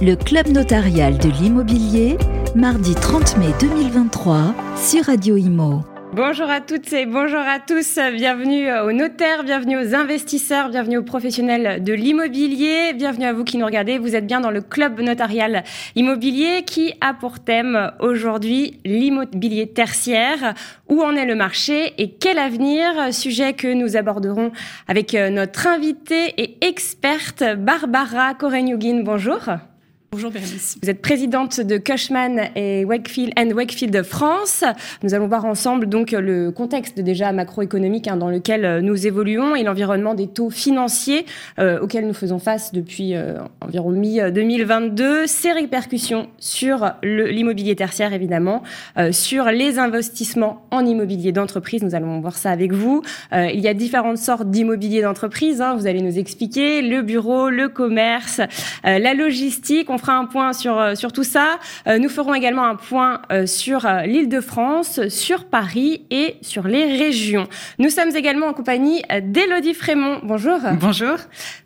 le Club notarial de l'immobilier, mardi 30 mai 2023 sur Radio Imo. Bonjour à toutes et bonjour à tous. Bienvenue aux notaires, bienvenue aux investisseurs, bienvenue aux professionnels de l'immobilier, bienvenue à vous qui nous regardez. Vous êtes bien dans le club notarial immobilier qui a pour thème aujourd'hui l'immobilier tertiaire. Où en est le marché et quel avenir? Sujet que nous aborderons avec notre invitée et experte Barbara Korenyugin. Bonjour. Bonjour Bérénice. Vous êtes présidente de Cushman et Wakefield and Wakefield France. Nous allons voir ensemble donc le contexte déjà macroéconomique hein, dans lequel nous évoluons et l'environnement des taux financiers euh, auxquels nous faisons face depuis euh, environ mi-2022, ses répercussions sur l'immobilier tertiaire évidemment, euh, sur les investissements en immobilier d'entreprise. Nous allons voir ça avec vous. Euh, il y a différentes sortes d'immobilier d'entreprise. Hein, vous allez nous expliquer le bureau, le commerce, euh, la logistique. On fera un point sur, euh, sur tout ça. Euh, nous ferons également un point euh, sur l'île de France, sur Paris et sur les régions. Nous sommes également en compagnie d'Élodie Frémont. Bonjour. Bonjour.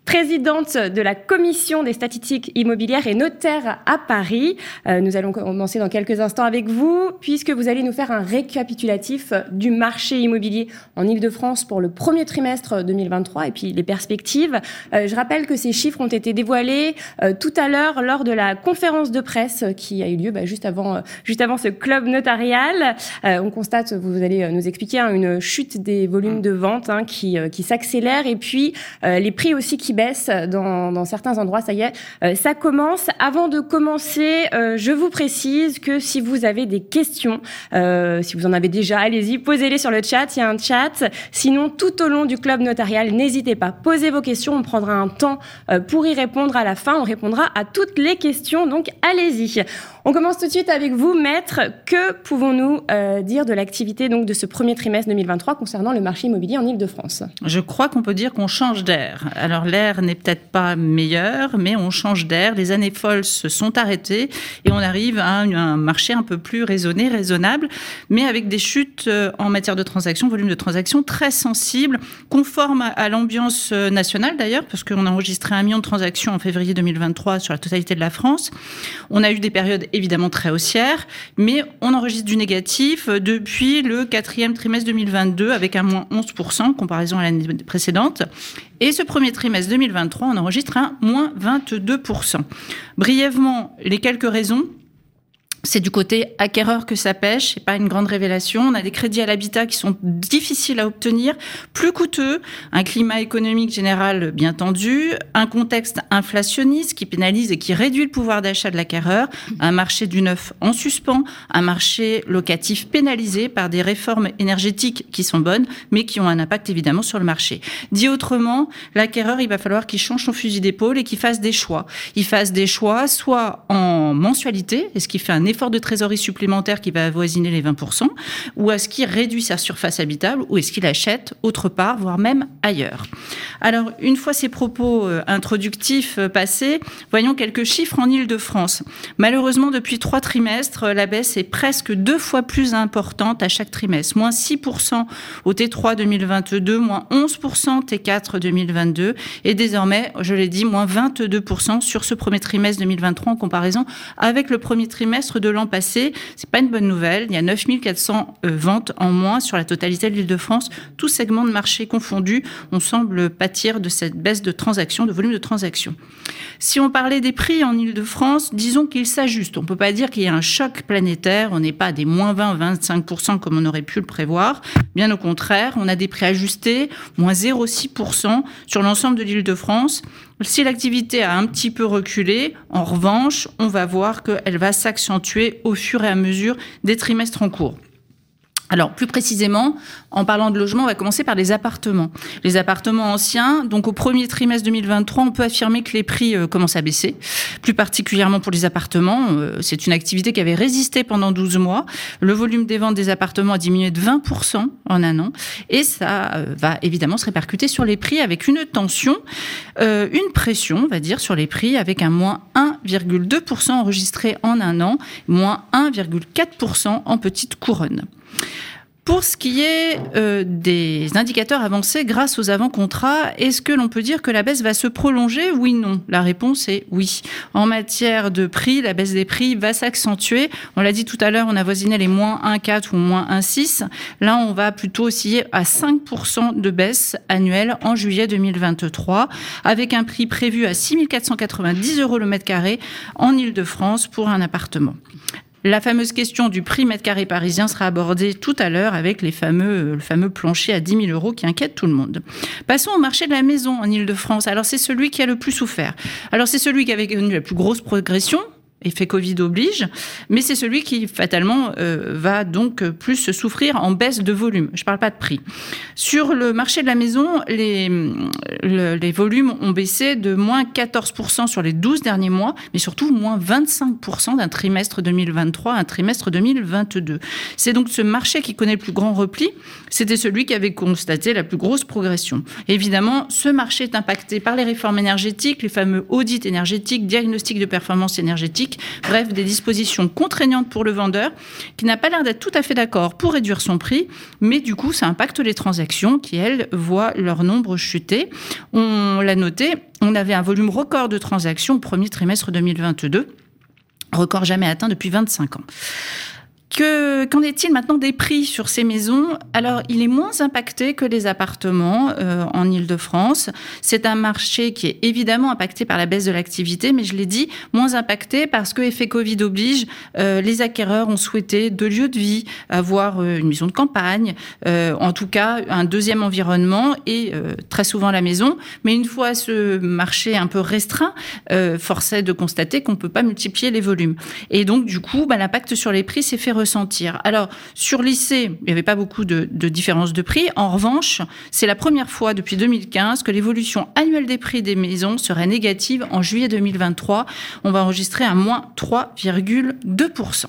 Présidente de la commission des statistiques immobilières et notaire à Paris. Nous allons commencer dans quelques instants avec vous, puisque vous allez nous faire un récapitulatif du marché immobilier en Ile-de-France pour le premier trimestre 2023 et puis les perspectives. Je rappelle que ces chiffres ont été dévoilés tout à l'heure lors de la conférence de presse qui a eu lieu bah, juste avant, euh, juste avant ce club notarial. Euh, on constate, vous allez euh, nous expliquer, hein, une chute des volumes de vente hein, qui, qui s'accélère et puis les prix aussi qui baissent dans, certains endroits. Ça y est, ça commence. Avant de commencer, je vous précise que si vous avez des questions, si vous en avez déjà, allez-y, posez-les sur le chat. Il y a un chat. Sinon, tout au long du club notarial, n'hésitez pas, posez vos questions. On prendra un temps pour y répondre à la fin. On répondra à toutes les questions, donc allez-y. On commence tout de suite avec vous, maître. Que pouvons-nous euh, dire de l'activité donc de ce premier trimestre 2023 concernant le marché immobilier en Ile-de-France Je crois qu'on peut dire qu'on change d'air. Alors l'air n'est peut-être pas meilleur, mais on change d'air. Les années folles se sont arrêtées et on arrive à un, marché un peu plus raisonné, raisonnable, mais avec des chutes euh, en matière de transactions, volume de transactions très sensibles, conformes à l'ambiance euh, nationale d'ailleurs, parce qu'on a enregistré un million de transactions en février 2023 sur la totalité de la France. On a eu des périodes évidemment très haussières, mais on enregistre du négatif depuis le quatrième trimestre 2022 avec un moins 11% en comparaison à l'année précédente. Et ce premier trimestre 2023, on enregistre un moins 22%. Brièvement, les quelques raisons c'est du côté acquéreur que ça pêche, c'est pas une grande révélation. On a des crédits à l'habitat qui sont difficiles à obtenir, plus coûteux, un climat économique général bien tendu, un contexte inflationniste qui pénalise et qui réduit le pouvoir d'achat de l'acquéreur, un marché du neuf en suspens, un marché locatif pénalisé par des réformes énergétiques qui sont bonnes, mais qui ont un impact évidemment sur le marché. Dit autrement, l'acquéreur, il va falloir qu'il change son fusil d'épaule et qu'il fasse des choix. Il fasse des choix soit en mensualité, est-ce qu'il fait un effort de trésorerie supplémentaire qui va avoisiner les 20%, ou est-ce qu'il réduit sa surface habitable, ou est-ce qu'il achète autre part, voire même ailleurs? Alors, une fois ces propos euh, introductifs euh, passés, voyons quelques chiffres en Ile-de-France. Malheureusement, depuis trois trimestres, la baisse est presque deux fois plus importante à chaque trimestre. Moins 6% au T3 2022, moins 11% T4 2022, et désormais, je l'ai dit, moins 22% sur ce premier trimestre 2023 en comparaison avec le premier trimestre de l'an passé. C'est pas une bonne nouvelle. Il y a 9400 euh, ventes en moins sur la totalité de l'Île-de-France. Tout segment de marché confondu, on semble pâtir de cette baisse de transactions, de volume de transactions. Si on parlait des prix en Île-de-France, disons qu'ils s'ajustent. On peut pas dire qu'il y a un choc planétaire. On n'est pas à des moins 20, 25% comme on aurait pu le prévoir. Bien au contraire, on a des prix ajustés, moins 0,6% sur l'ensemble de l'Île-de-France. Si l'activité a un petit peu reculé, en revanche, on va voir qu'elle va s'accentuer au fur et à mesure des trimestres en cours. Alors, plus précisément, en parlant de logement, on va commencer par les appartements. Les appartements anciens, donc au premier trimestre 2023, on peut affirmer que les prix euh, commencent à baisser, plus particulièrement pour les appartements. Euh, c'est une activité qui avait résisté pendant 12 mois. Le volume des ventes des appartements a diminué de 20% en un an, et ça euh, va évidemment se répercuter sur les prix avec une tension, une pression, on va dire, sur les prix, avec un moins 1,2% enregistré en un an, moins 1,4% en petite couronne. Pour ce qui est euh, des indicateurs avancés grâce aux avant-contrats, est-ce que l'on peut dire que la baisse va se prolonger? Oui, non. La réponse est oui. En matière de prix, la baisse des prix va s'accentuer. On l'a dit tout à l'heure, on a voisiné les moins 1,4 ou moins 1,6. Là, on va plutôt osciller à 5% de baisse annuelle en juillet 2023, avec un prix prévu à 6 490 euros le mètre carré en Ile-de-France pour un appartement. La fameuse question du prix mètre carré parisien sera abordée tout à l'heure avec les fameux, le fameux plancher à 10 000 euros qui inquiète tout le monde. Passons au marché de la maison en Ile-de-France. Alors c'est celui qui a le plus souffert. Alors c'est celui qui avait connu la plus grosse progression, effet Covid oblige, mais c'est celui qui fatalement euh, va donc plus souffrir en baisse de volume. Je ne parle pas de prix. Sur le marché de la maison, les, les volumes ont baissé de moins 14% sur les 12 derniers mois, mais surtout moins 25% d'un trimestre 2023 à un trimestre 2022. C'est donc ce marché qui connaît le plus grand repli. C'était celui qui avait constaté la plus grosse progression. Évidemment, ce marché est impacté par les réformes énergétiques, les fameux audits énergétiques, diagnostics de performance énergétique bref, des dispositions contraignantes pour le vendeur qui n'a pas l'air d'être tout à fait d'accord pour réduire son prix, mais du coup, ça impacte les transactions qui, elles, voient leur nombre chuter. On l'a noté, on avait un volume record de transactions au premier trimestre 2022 record jamais atteint depuis 25 ans qu'en est-il maintenant des prix sur ces maisons? Alors, il est moins impacté que les appartements euh, en Ile-de-France. C'est un marché qui est évidemment impacté par la baisse de l'activité, mais je l'ai dit, moins impacté parce que, effet Covid oblige, euh, les acquéreurs ont souhaité deux lieux de vie, avoir euh, une maison de campagne, en tout cas un deuxième environnement et très souvent la maison. Mais une fois ce marché un peu restreint, force est de constater qu'on ne peut pas multiplier les volumes. Et donc, du coup, bah, l'impact sur les prix s'est fait Alors, sur lycée, il n'y avait pas beaucoup de, de de prix. En revanche, c'est la première fois depuis 2015 que l'évolution annuelle des prix des maisons serait négative en juillet 2023. On va enregistrer un moins 3,2%.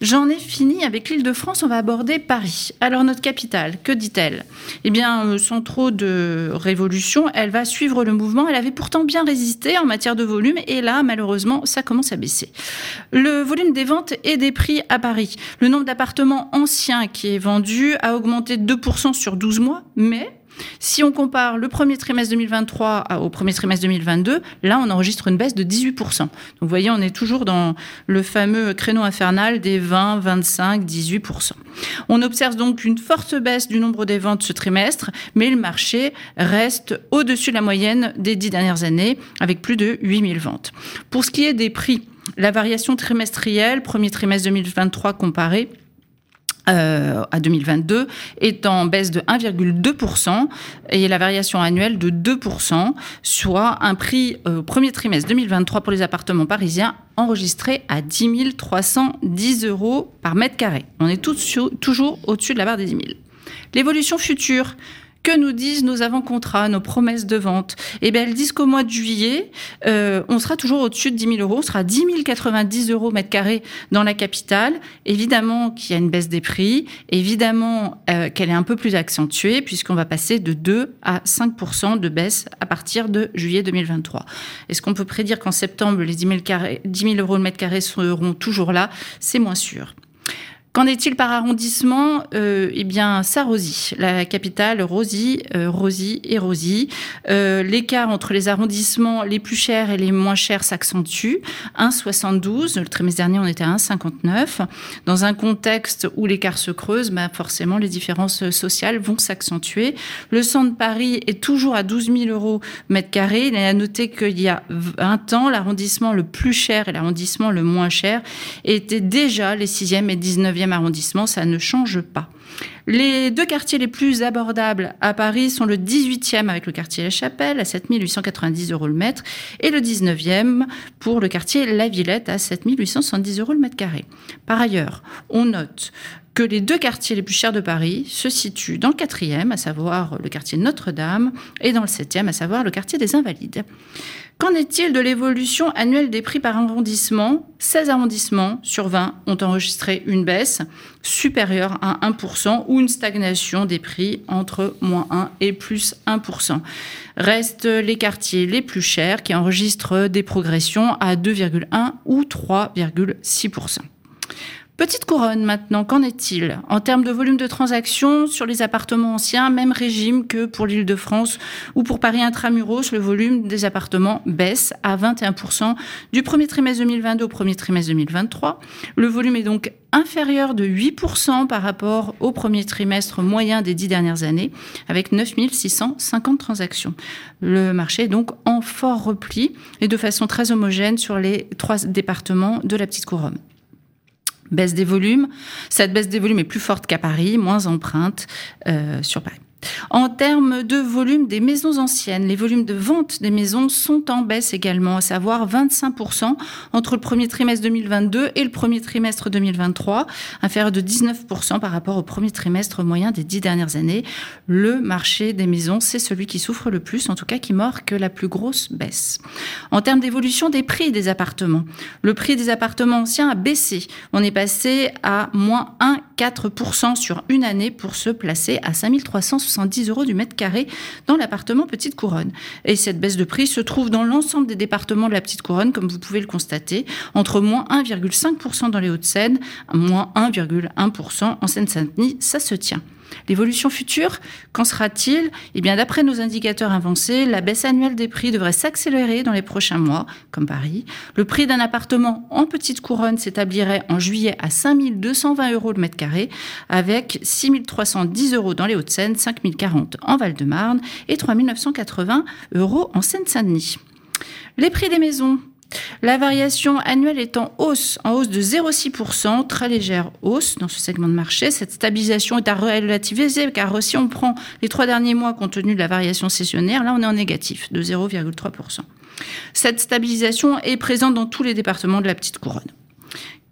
J'en ai fini avec l'île de France, on va aborder Paris. Alors notre capitale, que dit-elle? Eh bien, euh, sans trop de révolution, elle va suivre le mouvement. Elle avait pourtant bien résisté en matière de volume et là, malheureusement, ça commence à baisser. Le volume des ventes et des prix à Paris. Le nombre d'appartements anciens qui est vendu a augmenté de 2% sur 12 mois, mais si on compare le premier trimestre 2023 au premier trimestre 2022, là, on enregistre une baisse de 18%. Donc, vous voyez, on est toujours dans le fameux créneau infernal des 20, 25, 18%. On observe donc une forte baisse du nombre des ventes ce trimestre, mais le marché reste au-dessus de la moyenne des dix dernières années, avec plus de 8000 ventes. Pour ce qui est des prix, la variation trimestrielle, premier trimestre 2023 comparé, euh, à 2022 est en baisse de 1,2% et la variation annuelle de 2%, soit un prix euh, au premier trimestre 2023 pour les appartements parisiens enregistré à 10 310 euros par mètre carré. On est toujours au-dessus de la barre des 10 000. L'évolution future que nous disent nos avant-contrats, nos promesses de vente Eh bien, elles disent qu'au mois de juillet, euh, on sera toujours au-dessus de 10 000 euros. On sera 10 090 euros mètre carré dans la capitale. Évidemment qu'il y a une baisse des prix. Évidemment euh, qu'elle est un peu plus accentuée puisqu'on va passer de 2 à 5% de baisse à partir de juillet 2023. Est-ce qu'on peut prédire qu'en septembre, les 10 000, 10 000 euros le mètre carré seront toujours là? C'est moins sûr. Qu'en est-il par arrondissement? Euh, Eh bien, Sarosy, la capitale, Rosy, euh, Rosy et Rosy. Euh, l'écart entre les arrondissements les plus chers et les moins chers s'accentue. 1,72. Le trimestre dernier, on était à 1,59. Dans un contexte où l'écart se creuse, bah, forcément, les différences sociales vont s'accentuer. Le centre de Paris est toujours à 12 000 euros mètre carré. Il est à noter qu'il y a 20 ans, l'arrondissement le plus cher et l'arrondissement le moins cher étaient déjà les 6e et 19e arrondissement, ça ne change pas. Les deux quartiers les plus abordables à Paris sont le 18e avec le quartier La Chapelle à 7890 euros le mètre et le 19e pour le quartier La Villette à 7870 euros le mètre carré. Par ailleurs, on note que les deux quartiers les plus chers de Paris se situent dans le quatrième, à savoir le quartier Notre-Dame, et dans le septième, à savoir le quartier des Invalides. Qu'en est-il de l'évolution annuelle des prix par arrondissement? 16 arrondissements sur 20 ont enregistré une baisse supérieure à 1% ou une stagnation des prix entre moins 1 et plus 1%. Restent les quartiers les plus chers qui enregistrent des progressions à 2,1 ou 3,6%. Petite couronne maintenant, qu'en est-il? En termes de volume de transactions sur les appartements anciens, même régime que pour l'île de France ou pour Paris intramuros, le volume des appartements baisse à 21% du premier trimestre 2022 au premier trimestre 2023. Le volume est donc inférieur de 8% par rapport au premier trimestre moyen des dix dernières années, avec 9650 transactions. Le marché est donc en fort repli et de façon très homogène sur les trois départements de la petite couronne baisse des volumes. Cette baisse des volumes est plus forte qu'à Paris, moins empreinte euh, sur Paris. En termes de volume des maisons anciennes, les volumes de vente des maisons sont en baisse également, à savoir 25% entre le premier trimestre 2022 et le premier trimestre 2023, inférieur de 19% par rapport au premier trimestre moyen des dix dernières années. Le marché des maisons, c'est celui qui souffre le plus, en tout cas qui marque la plus grosse baisse. En termes d'évolution des prix des appartements, le prix des appartements anciens a baissé. On est passé à moins 1,4% sur une année pour se placer à 5360 70 euros du mètre carré dans l'appartement Petite Couronne. Et cette baisse de prix se trouve dans l'ensemble des départements de la Petite Couronne, comme vous pouvez le constater, entre moins 1,5% dans les Hauts-de-Seine, moins 1,1% en Seine-Saint-Denis. Ça se tient. L'évolution future, qu'en sera-t-il? Eh bien, d'après nos indicateurs avancés, la baisse annuelle des prix devrait s'accélérer dans les prochains mois, comme Paris. Le prix d'un appartement en petite couronne s'établirait en juillet à 5 220 euros le mètre carré, avec 6 310 euros dans les Hauts-de-Seine, 5 040 en Val-de-Marne et 3 980 euros en Seine-Saint-Denis. Les prix des maisons, la variation annuelle est en hausse, en hausse de 0,6%, très légère hausse dans ce segment de marché. Cette stabilisation est à relativiser car si on prend les trois derniers mois compte tenu de la variation saisonnière, là on est en négatif de 0,3%. Cette stabilisation est présente dans tous les départements de la petite couronne.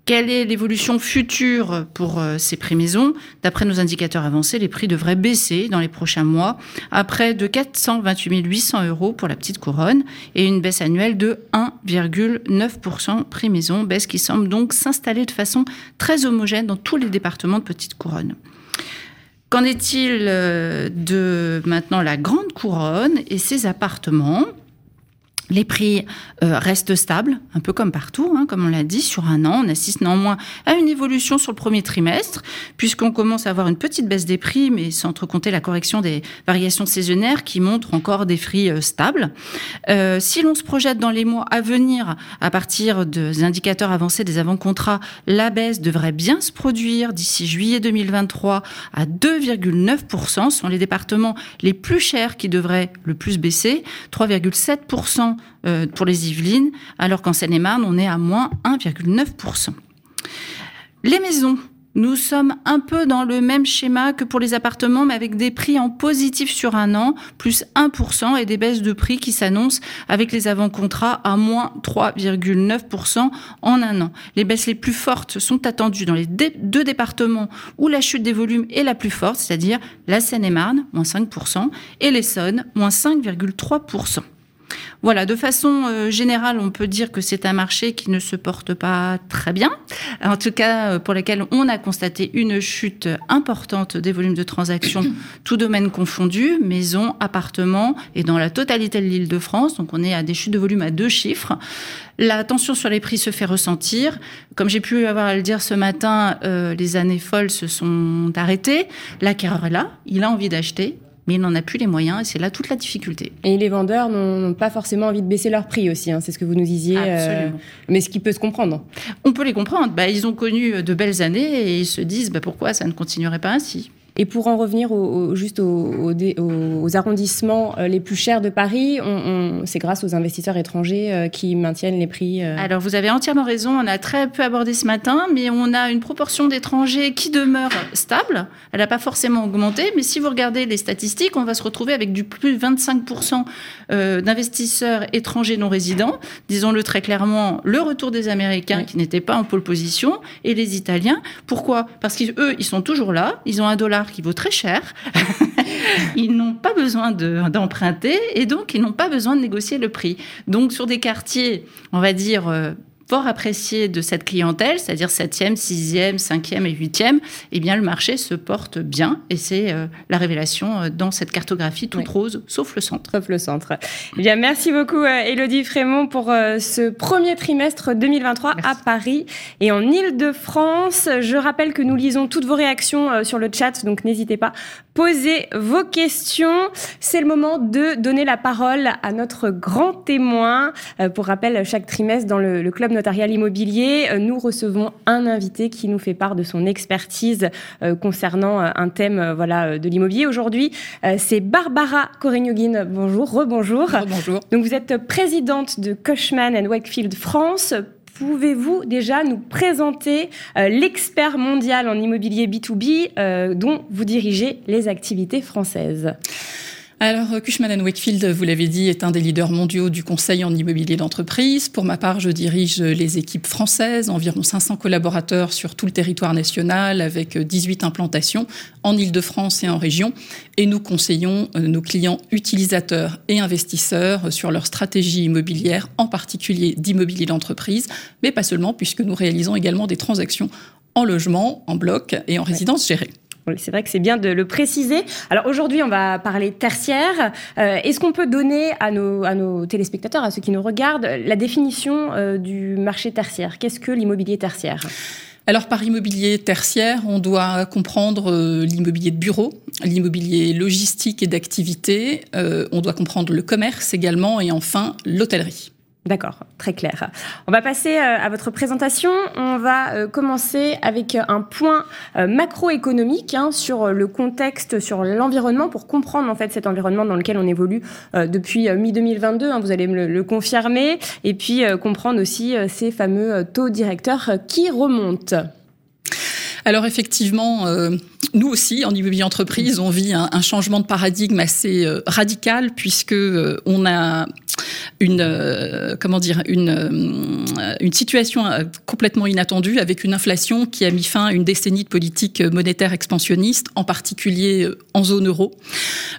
Quelle est l'évolution future pour euh, ces prix maisons D'après nos indicateurs avancés, les prix devraient baisser dans les prochains mois à près de 428 800 euros pour la petite couronne et une baisse annuelle de 1,9% prix maison, baisse qui semble donc s'installer de façon très homogène dans tous les départements de petite couronne. Qu'en est-il euh, de maintenant la grande couronne et ses appartements? Les prix euh, restent stables, un peu comme partout, hein, comme on l'a dit, sur un an. On assiste néanmoins à une évolution sur le premier trimestre, puisqu'on commence à avoir une petite baisse des prix, mais sans trop compter la correction des variations saisonnières qui montrent encore des prix euh, stables. Euh, si l'on se projette dans les mois à venir, à partir des indicateurs avancés des avant-contrats, la baisse devrait bien se produire d'ici juillet 2023 à 2,9%. Ce sont les départements les plus chers qui devraient le plus baisser, 3,7% euh, pour les Yvelines, alors qu'en Seine-et-Marne, on est à moins 1,9%. Les maisons. Nous sommes un peu dans le même schéma que pour les appartements, mais avec des prix en positif sur un an, plus 1%, et des baisses de prix qui s'annoncent avec les avant-contrats à moins 3,9% en un an. Les baisses les plus fortes sont attendues dans les deux départements où la chute des volumes est la plus forte, c'est-à-dire la Seine-et-Marne, moins 5%, et l'Essonne, moins 5,3%. Voilà, de façon euh, générale, on peut dire que c'est un marché qui ne se porte pas très bien, en tout cas euh, pour lequel on a constaté une chute importante des volumes de transactions, tout domaine confondu, maisons, appartements, et dans la totalité de l'île de France, donc on est à des chutes de volume à deux chiffres. La tension sur les prix se fait ressentir. Comme j'ai pu avoir à le dire ce matin, euh, les années folles se sont arrêtées. L'acquéreur est là, il a envie d'acheter, mais il n'en a plus les moyens et c'est là toute la difficulté. Et les vendeurs n'ont pas forcément envie de baisser leur prix aussi, hein, c'est ce que vous nous disiez. Euh, mais ce qui peut se comprendre. On peut les comprendre. Bah, ils ont connu de belles années et ils se disent bah, pourquoi ça ne continuerait pas ainsi? Et pour en revenir juste aux, arrondissements euh, les plus chers de Paris, c'est grâce aux investisseurs étrangers euh, qui maintiennent les prix. Euh. Alors vous avez entièrement raison, on a très peu abordé ce matin, mais on a une proportion d'étrangers qui demeure stable. Elle n'a pas forcément augmenté, mais si vous regardez les statistiques, on va se retrouver avec du plus de 25% d'investisseurs étrangers non résidents. Disons-le très clairement, le retour des Américains qui n'étaient pas en pole position et les Italiens. Pourquoi? Parce qu'eux, ils sont toujours là, ils ont un dollar qui vaut très cher. ils n'ont pas besoin d'emprunter et donc ils n'ont pas besoin de négocier le prix. Donc sur des quartiers, on va dire, euh, fort apprécié de cette clientèle, c'est-à-dire 7e, 6e, 5e et 8e, eh bien, le marché se porte bien. Et c'est euh, la révélation euh, dans cette cartographie toute rose, sauf le centre. Sauf le centre. Eh bien, merci beaucoup, Elodie Frémont, pour ce premier trimestre 2023 à Paris et en Ile-de-France. Je rappelle que nous lisons toutes vos réactions sur le chat, donc n'hésitez pas. Posez vos questions. C'est le moment de donner la parole à notre grand témoin. Pour rappel, chaque trimestre dans le, le club notarial immobilier, euh, nous recevons un invité qui nous fait part de son expertise euh, concernant euh, un thème voilà de l'immobilier. Aujourd'hui, c'est Barbara Korenyogin. Bonjour, rebonjour. Bonjour. Donc vous êtes présidente de Cushman Wakefield France pouvez-vous déjà nous présenter l'expert mondial en immobilier B2B dont vous dirigez les activités françaises? Alors, Cushman Wakefield, vous l'avez dit, est un des leaders mondiaux du conseil en immobilier d'entreprise. Pour ma part, je dirige les équipes françaises, environ 500 collaborateurs sur tout le territoire national, avec 18 implantations en Ile-de-France et en région. Et nous conseillons euh, nos clients utilisateurs et investisseurs sur leur stratégie immobilière, en particulier d'immobilier d'entreprise, mais pas seulement, puisque nous réalisons également des transactions en logement, en bloc et en résidence gérée. C'est vrai que c'est bien de le préciser. Alors aujourd'hui, on va parler tertiaire. Euh, est-ce qu'on peut donner à nos, téléspectateurs, à ceux qui nous regardent, la définition euh, du marché tertiaire? Qu'est-ce que l'immobilier tertiaire? Alors par immobilier tertiaire, on doit comprendre euh, l'immobilier de bureau, l'immobilier logistique et d'activité, on doit comprendre le commerce également et enfin l'hôtellerie. D'accord, très clair. On va passer euh, à votre présentation. On va euh, commencer avec euh, un point macroéconomique hein, sur le contexte, sur l'environnement, pour comprendre en fait cet environnement dans lequel on évolue depuis mi-2022. Hein, vous allez me le, confirmer, et puis comprendre aussi ces fameux taux directeurs qui remontent. Alors effectivement, nous aussi, en immobilier entreprise, on vit un, changement de paradigme assez radical puisque on a une euh, comment dire une euh, une situation euh, complètement inattendue avec une inflation qui a mis fin à une décennie de politique monétaire expansionniste, en particulier en zone euro.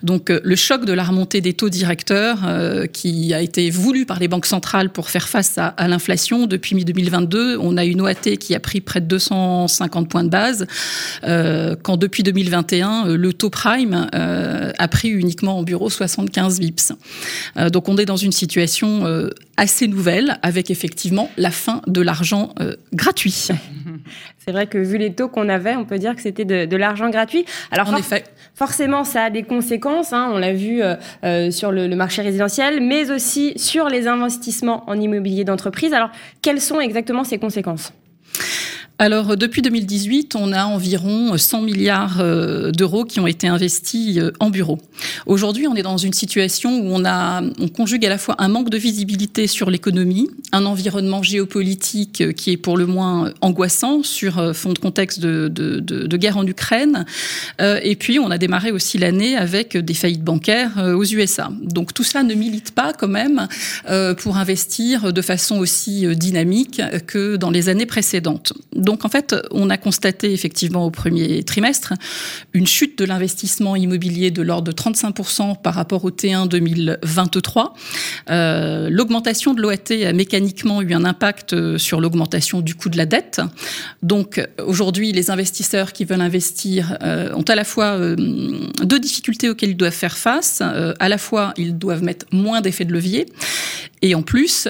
Donc le choc de la remontée des taux directeurs qui a été voulu par les banques centrales pour faire face à, l'inflation depuis mi-2022, on a une OAT qui a pris près de 250 points de base, quand depuis 2021 le taux prime a pris uniquement en bureau 75 bips. donc on est dans une situation euh, assez nouvelle avec effectivement la fin de l'argent euh, gratuit. C'est vrai que vu les taux qu'on avait, on peut dire que c'était de, l'argent gratuit. Alors en effet. Forcément, ça a des conséquences. Hein, on l'a vu euh, sur le, le, marché résidentiel, mais aussi sur les investissements en immobilier d'entreprise. Alors, quelles sont exactement ces conséquences? Alors, depuis 2018, on a environ 100 milliards euh, d'euros qui ont été investis euh, en bureaux. Aujourd'hui, on est dans une situation où on, a, on conjugue à la fois un manque de visibilité sur l'économie, un environnement géopolitique euh, qui est pour le moins angoissant sur fond de contexte de, guerre en Ukraine, et puis on a démarré aussi l'année avec des faillites bancaires aux USA. Donc tout cela ne milite pas quand même pour investir de façon aussi dynamique que dans les années précédentes. En fait, on a constaté effectivement au premier trimestre une chute de l'investissement immobilier de l'ordre de 35% par rapport au T1 2023. Euh, l'augmentation de l'OAT a mécaniquement eu un impact euh, sur l'augmentation du coût de la dette. Donc aujourd'hui, les investisseurs qui veulent investir euh, ont à la fois deux difficultés auxquelles ils doivent faire face. à la fois, ils doivent mettre moins d'effets de levier et en plus,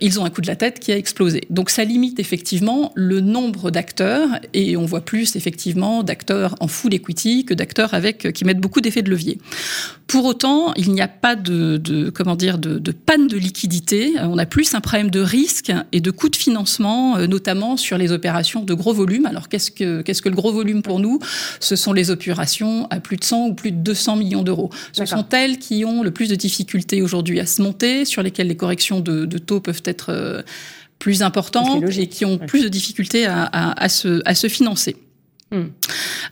ils ont un coût de la tête qui a explosé. Donc ça limite effectivement le nombre d'acteurs et on voit plus effectivement d'acteurs en full equity que d'acteurs avec qui mettent beaucoup d'effets de levier. Pour autant, il n'y a pas de, de comment dire de, de, panne de liquidité. On a plus un problème de risque et de coût de financement, euh, notamment sur les opérations de gros volume. Alors qu'est-ce que qu'est-ce que le gros volume pour nous? Ce sont les opérations à plus de 100 ou plus de 200 millions d'euros. Ce sont elles qui ont le plus de difficultés aujourd'hui à se monter, sur lesquelles les corrections de, de taux peuvent être euh, plus importantes et qui ont plus de difficultés à, à, à, se, à se financer. Hmm.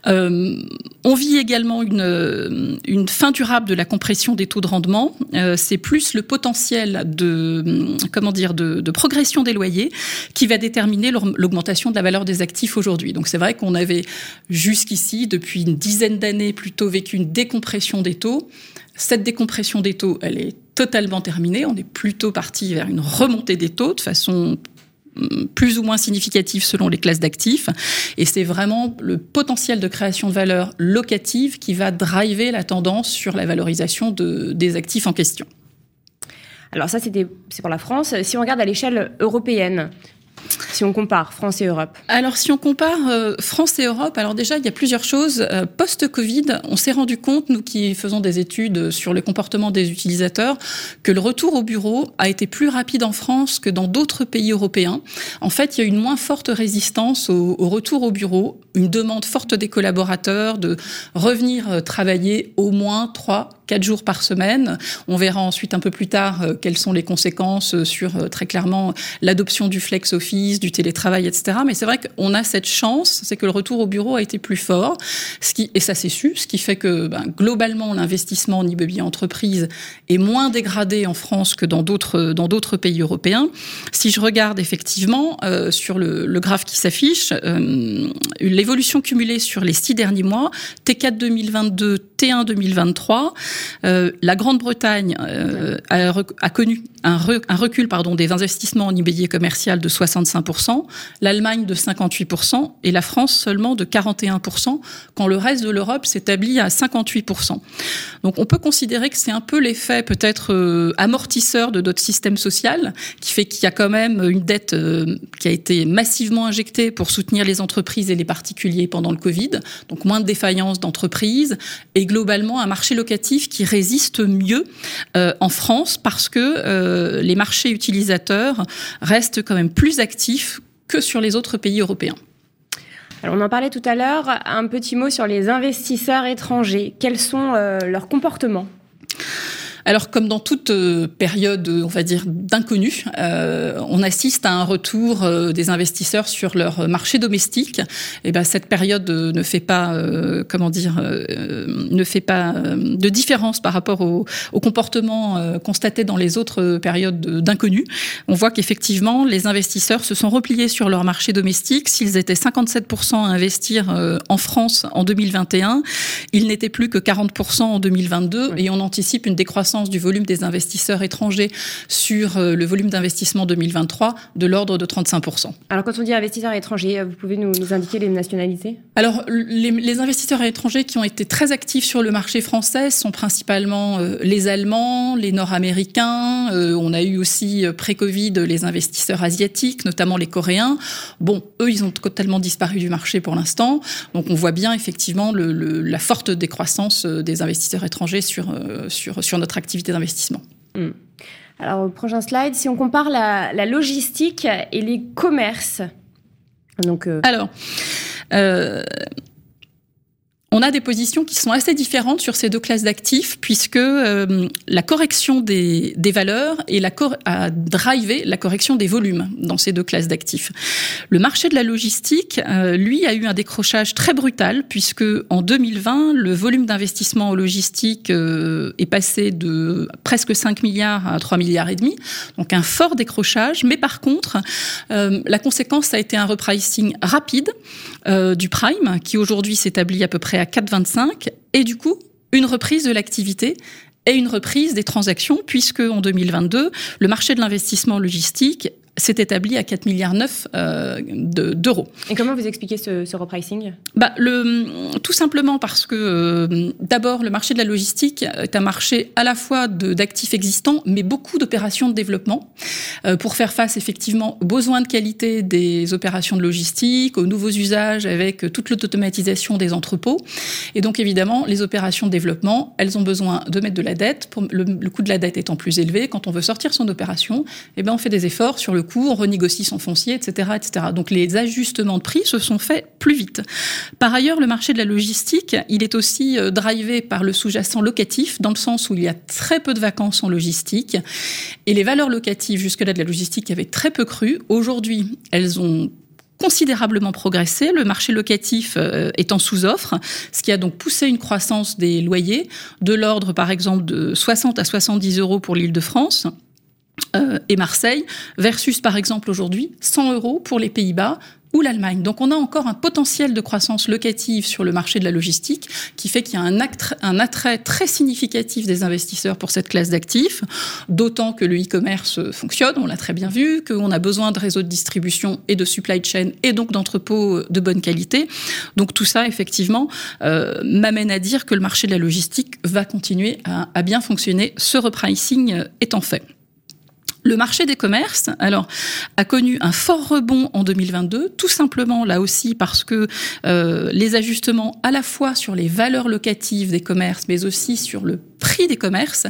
Euh, on vit également une, une, fin durable de la compression des taux de rendement. Euh, c'est plus le potentiel de comment dire de, de, progression des loyers qui va déterminer l'augmentation de la valeur des actifs aujourd'hui. Donc c'est vrai qu'on avait jusqu'ici depuis une dizaine d'années plutôt vécu une décompression des taux. Cette décompression des taux, elle est totalement terminée. On est plutôt parti vers une remontée des taux de façon plus ou moins significative selon les classes d'actifs. Et c'est vraiment le potentiel de création de valeur locative qui va driver la tendance sur la valorisation de, des actifs en question. Alors ça, c'est pour la France. Si on regarde à l'échelle européenne, si on compare France et Europe Alors, si on compare euh, France et Europe, alors déjà, il y a plusieurs choses. Euh, Post-Covid, on s'est rendu compte, nous qui faisons des études sur le comportement des utilisateurs, que le retour au bureau a été plus rapide en France que dans d'autres pays européens. En fait, il y a une moins forte résistance au, au retour au bureau, une demande forte des collaborateurs de revenir euh, travailler au moins trois, quatre jours par semaine. On verra ensuite un peu plus tard quelles sont les conséquences sur très clairement l'adoption du flex office, du télétravail, etc. Mais c'est vrai qu'on a cette chance, c'est que le retour au bureau a été plus fort, ce qui, et ça c'est su, ce qui fait que ben, globalement l'investissement en immobilier entreprise est moins dégradé en France que dans d'autres dans d'autres pays européens. Si je regarde effectivement euh, sur le, le, graphe qui s'affiche, euh, l'évolution cumulée sur les six derniers mois, T4 2022, T1 2023, euh, la Grande-Bretagne euh, a, connu un, re, un recul des investissements en immobilier commercial de 65%, l'Allemagne de 58% et la France seulement de 41%, quand le reste de l'Europe s'établit à 58%. Donc on peut considérer que c'est un peu l'effet peut-être euh, amortisseur de notre système social, qui fait qu'il y a quand même une dette euh, qui a été massivement injectée pour soutenir les entreprises et les particuliers pendant le Covid, donc moins de défaillances d'entreprises, et globalement un marché locatif qui résiste mieux euh, en France parce que euh, les marchés utilisateurs restent quand même plus actifs que sur les autres pays européens. Alors on en parlait tout à l'heure, un petit mot sur les investisseurs étrangers. Quels sont euh, leurs comportements? Alors, comme dans toute euh, période, on va dire, d'inconnu, euh, on assiste à un retour euh, des investisseurs sur leur marché domestique. Et ben, cette période ne fait pas, euh, comment dire, euh, ne fait pas de différence par rapport au, au comportement constaté dans les autres périodes d'inconnu. On voit qu'effectivement, les investisseurs se sont repliés sur leur marché domestique. S'ils étaient 57% à investir en France en 2021, ils n'étaient plus que 40% en 2022 et on anticipe une décroissance du volume des investisseurs étrangers sur euh, le volume d'investissement 2023 de l'ordre de 35%. Alors quand on dit investisseurs étrangers, vous pouvez nous, nous indiquer les nationalités? Alors les, les, investisseurs étrangers qui ont été très actifs sur le marché français sont principalement euh, les Allemands, les Nord-Américains, euh, on a eu aussi euh, pré-Covid les investisseurs asiatiques, notamment les Coréens. Bon, eux, ils ont totalement disparu du marché pour l'instant, donc on voit bien effectivement le, le, la forte décroissance des investisseurs étrangers sur, sur, sur notre activité activité d'investissement. Mmh. Alors, prochain slide, si on compare la, la logistique et les commerces. Donc, euh... Alors, euh, on a des positions qui sont assez différentes sur ces deux classes d'actifs, puisque euh, la correction des, valeurs et la a drivé la correction des volumes dans ces deux classes d'actifs. Le marché de la logistique, euh, lui, a eu un décrochage très brutal, puisque en 2020, le volume d'investissement en logistique euh, est passé de presque 5 milliards à 3 milliards et demi, donc un fort décrochage. Mais par contre, la conséquence a été un repricing rapide du prime, qui aujourd'hui s'établit à peu près à 4,25 et du coup une reprise de l'activité et une reprise des transactions puisque en 2022 le marché de l'investissement logistique s'est établi à 4 milliards 9 euh, d'euros. Et comment vous expliquez ce, ce repricing? Bah, le, Tout simplement parce que euh, d'abord le marché de la logistique est un marché à la fois d'actifs existants mais beaucoup d'opérations de développement euh, pour faire face effectivement aux besoins de qualité des opérations de logistique, aux nouveaux usages avec toute l'automatisation des entrepôts. Et donc évidemment les opérations de développement, elles ont besoin de mettre de la dette, pour le, le coût de la dette étant plus élevé, quand on veut sortir son opération, eh ben on fait des efforts sur le coût, on renégocie son foncier, etc., etc. Donc les ajustements de prix se sont faits plus vite. Par ailleurs, le marché de la logistique, il est aussi euh, drivé par le sous-jacent locatif, dans le sens où il y a très peu de vacances en logistique. Et les valeurs locatives jusque-là de la logistique avaient très peu cru. Aujourd'hui, elles ont considérablement progressé, le marché locatif euh, étant sous offre, ce qui a donc poussé une croissance des loyers de l'ordre par exemple de 60 à 70 euros pour l'île de France euh, et Marseille, versus par exemple aujourd'hui 100 euros pour les Pays-Bas ou l'Allemagne. Donc on a encore un potentiel de croissance locative sur le marché de la logistique qui fait qu'il y a un, un attrait très significatif des investisseurs pour cette classe d'actifs, d'autant que le e-commerce fonctionne, on l'a très bien vu, qu'on a besoin de réseaux de distribution et de supply chain et donc d'entrepôts de bonne qualité. Donc tout ça, effectivement, euh, m'amène à dire que le marché de la logistique va continuer à, à bien fonctionner, ce repricing étant fait. Le marché des commerces, alors, a connu un fort rebond en 2022, tout simplement là aussi parce que euh, les ajustements à la fois sur les valeurs locatives des commerces, mais aussi sur le prix des commerces,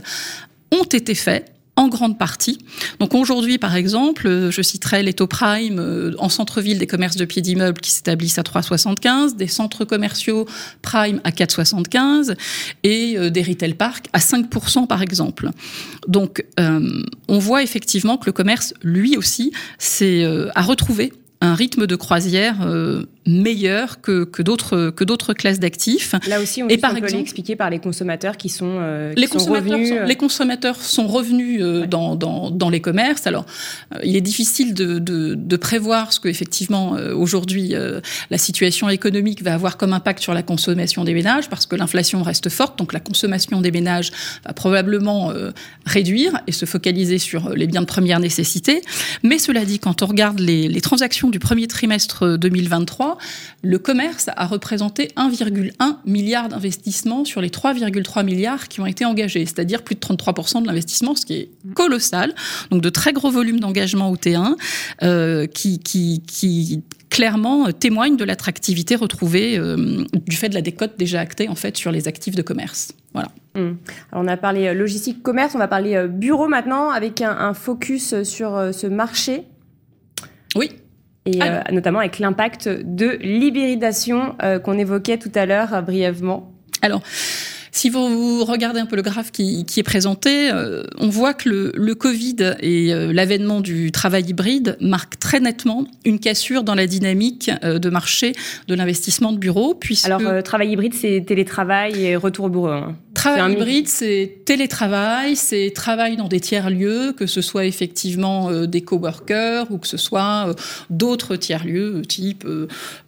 ont été faits en grande partie. Donc aujourd'hui, par exemple, euh, je citerai les taux prime euh, en centre-ville des commerces de pieds d'immeubles qui s'établissent à 3,75, des centres commerciaux prime à 4,75 et euh, des retail parks à 5% par exemple. Donc on voit effectivement que le commerce, lui aussi, c'est à retrouver un rythme de croisière que, que d'autres que d'autres classes d'actifs. Là aussi, on, et par peut l'expliquer par les consommateurs qui sont euh, les consommateurs revenus. Sont, euh, les consommateurs sont revenus euh, dans, dans, dans les commerces. Alors, il est difficile de, de, de prévoir ce que effectivement aujourd'hui la situation économique va avoir comme impact sur la consommation des ménages parce que l'inflation reste forte, donc la consommation des ménages va probablement réduire et se focaliser sur les biens de première nécessité. Mais cela dit, quand on regarde les, les transactions du premier trimestre 2023 le commerce a représenté 1,1 milliard d'investissements sur les 3,3 milliards qui ont été engagés, c'est-à-dire plus de 33% de l'investissement, ce qui est colossal. Donc de très gros volumes d'engagement au T1 euh, qui, qui, qui clairement témoignent de l'attractivité retrouvée euh, du fait de la décote déjà actée en fait sur les actifs de commerce. Voilà. Hum. Alors on a parlé euh, logistique, commerce, on va parler bureau maintenant avec un, un focus sur ce marché. Oui et euh, notamment avec l'impact de l'hybridation euh, qu'on évoquait tout à l'heure euh, brièvement. Alors, si vous regardez un peu le graphe qui, qui est présenté, on voit que le, le Covid et l'avènement du travail hybride marquent très nettement une cassure dans la dynamique de marché de l'investissement de bureaux. Puisque... Alors, travail hybride, c'est télétravail et retour au bureau. Hein. Travail hybride, c'est télétravail, c'est travail dans des tiers-lieux, que ce soit effectivement euh, des coworkers ou que ce soit euh, d'autres tiers-lieux, euh, type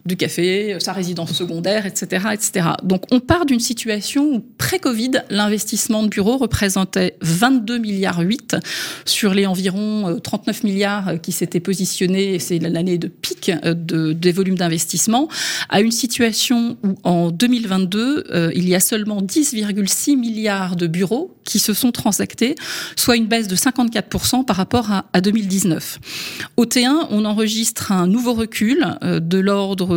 du café, sa résidence secondaire, etc., etc. Donc on part d'une situation où pré-Covid, l'investissement de bureaux représentait 22 milliards 8 sur les environ 39 milliards qui s'étaient positionnés, c'est l'année de pic de, des volumes d'investissement, à une situation où en 2022, il y a seulement 10,6 6 milliards de bureaux qui se sont transactés, soit une baisse de 54% par rapport à, 2019. Au T1, on enregistre un nouveau recul euh, de l'ordre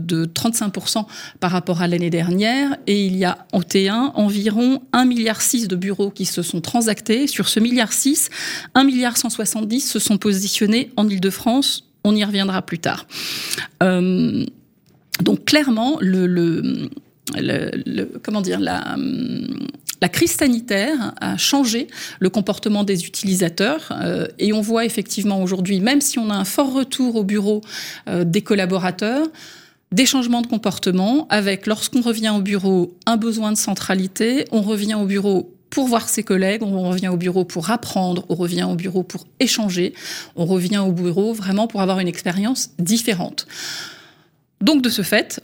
de 35% par rapport à l'année dernière et il y a au T1 environ 1,6 milliard de bureaux qui se sont transactés. Sur ce milliard 6, 1 milliard 170 se sont positionnés en Ile-de-France. On y reviendra plus tard. Euh, donc clairement, le, le le, comment dire, la, la crise sanitaire a changé le comportement des utilisateurs euh, et on voit effectivement aujourd'hui, même si on a un fort retour au bureau euh, des collaborateurs, des changements de comportement avec, lorsqu'on revient au bureau, un besoin de centralité, on revient au bureau pour voir ses collègues, on revient au bureau pour apprendre, on revient au bureau pour échanger, on revient au bureau vraiment pour avoir une expérience différente. Donc de ce fait,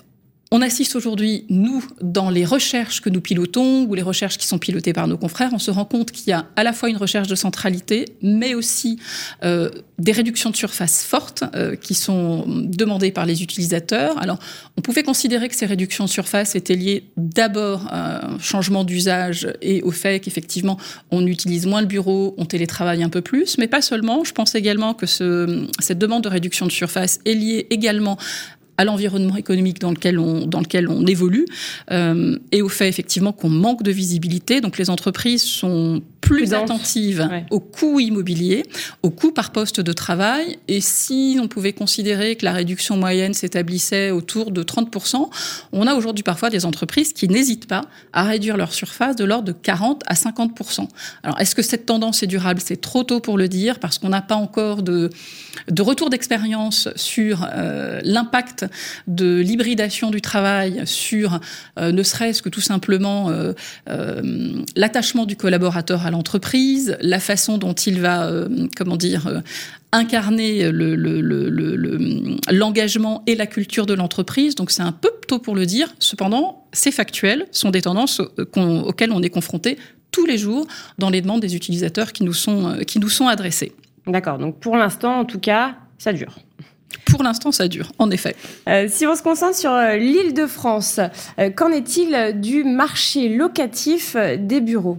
on assiste aujourd'hui, nous, dans les recherches que nous pilotons ou les recherches qui sont pilotées par nos confrères, on se rend compte qu'il y a à la fois une recherche de centralité, mais aussi euh, des réductions de surface fortes euh, qui sont demandées par les utilisateurs. Alors, on pouvait considérer que ces réductions de surface étaient liées d'abord à un changement d'usage et au fait qu'effectivement, on utilise moins le bureau, on télétravaille un peu plus, mais pas seulement. Je pense également que ce, cette demande de réduction de surface est liée également à l'environnement économique dans lequel on, dans lequel on évolue euh, et au fait effectivement qu'on manque de visibilité. Donc les entreprises sont plus, attentives au coût immobilier, au coût par poste de travail. Et si on pouvait considérer que la réduction moyenne s'établissait autour de 30%, on a aujourd'hui parfois des entreprises qui n'hésitent pas à réduire leur surface de l'ordre de 40 à 50%. Alors est-ce que cette tendance est durable? C'est trop tôt pour le dire parce qu'on n'a pas encore de, de retour d'expérience sur euh, l'impact de l'hybridation du travail sur euh, ne serait-ce que tout simplement euh, euh, l'attachement du collaborateur à l'entreprise, la façon dont il va, comment dire, incarner l'engagement et la culture de l'entreprise. Donc c'est un peu tôt pour le dire. Cependant, ces factuels sont des tendances auxquelles on est confronté tous les jours dans les demandes des utilisateurs qui nous sont, qui nous sont adressées. D'accord. Donc pour l'instant, en tout cas, ça dure. Pour l'instant, ça dure, en effet. Euh, si on se concentre sur euh, l'île de France, euh, qu'en est-il du marché locatif des bureaux?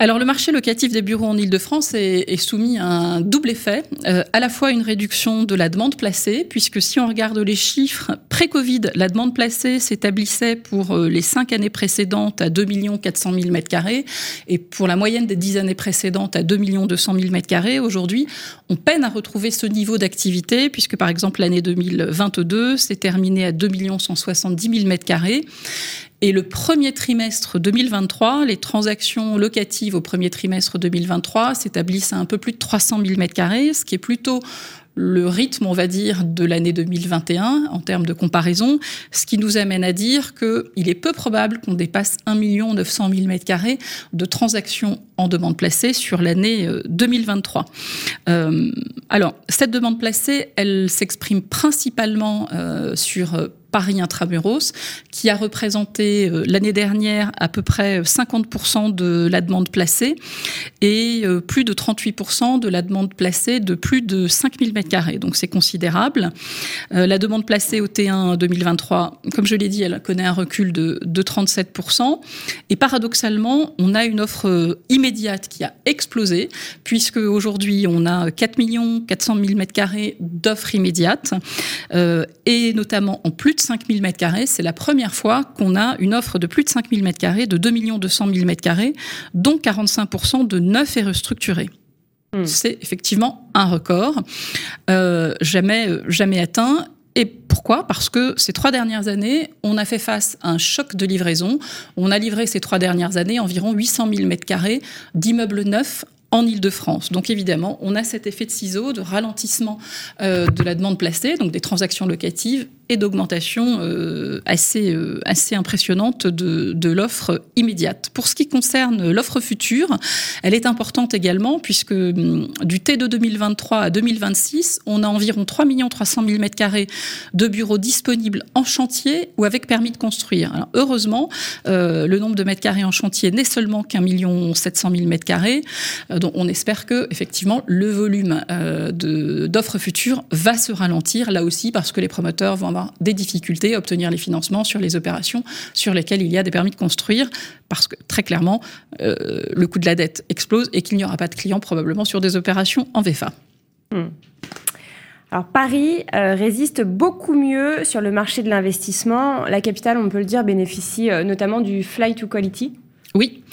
Alors le marché locatif des bureaux en Ile-de-France est, soumis à un double effet, euh, à la fois une réduction de la demande placée, puisque si on regarde les chiffres pré-Covid, la demande placée s'établissait pour euh, les cinq années précédentes à 2 400 000 m2 et pour la moyenne des dix années précédentes à 2 200 000 m2. Aujourd'hui, on peine à retrouver ce niveau d'activité, puisque par exemple l'année 2022 s'est terminée à 2 170 000 m2 et le premier trimestre 2023, les transactions locatives au premier trimestre 2023 s'établissent à un peu plus de 300 000 m2, ce qui est plutôt le rythme, on va dire, de l'année 2021 en termes de comparaison, ce qui nous amène à dire qu'il est peu probable qu'on dépasse 1 900 000 m2 de transactions en demande placée sur l'année 2023. Euh, euh, alors, cette demande placée, elle s'exprime principalement euh, sur Paris Intramuros, qui a représenté euh, l'année dernière à peu près 50% de la demande placée et euh, plus de 38% de la demande placée de plus de 5000 m2. Donc c'est considérable. Euh, la demande placée au T1 2023, comme je l'ai dit, elle connaît un recul de, de 37%. Et paradoxalement, on a une offre immédiate qui a explosé, puisque aujourd'hui on a 4 400 000 m2 d'offres immédiates, et notamment en plus de 5000 m2. C'est la première fois qu'on a une offre de plus de 5000 m2, de 2 200 000 m2, dont 45% de neufs et restructurés. Hmm. C'est effectivement un record, euh, jamais, euh, jamais atteint. Et pourquoi? Parce que ces trois dernières années, on a fait face à un choc de livraison. On a livré ces trois dernières années environ 800 000 m2 d'immeubles neufs en Ile-de-France. Donc évidemment, on a cet effet de ciseau, de ralentissement euh, de la demande placée, donc des transactions locatives et d'augmentation euh, assez, euh, assez impressionnante de, de l'offre immédiate. Pour ce qui concerne l'offre future, elle est importante également puisque hum, du T2 2023 à 2026, on a environ 3 300 000 m2 de bureaux disponibles en chantier ou avec permis de construire. Heureusement, euh, le nombre de mètres carrés en chantier n'est seulement qu'un million 700 000 mètres carrés. donc on espère que effectivement le volume d'offres futures va se ralentir là aussi parce que les promoteurs vont avoir des difficultés à obtenir les financements sur les opérations sur lesquelles il y a des permis de construire, parce que très clairement, euh, le coût de la dette explose et qu'il n'y aura pas de clients probablement sur des opérations en VFA. Hmm. Alors Paris euh, résiste beaucoup mieux sur le marché de l'investissement. La capitale, on peut le dire, bénéficie euh, notamment du fly to quality. Oui.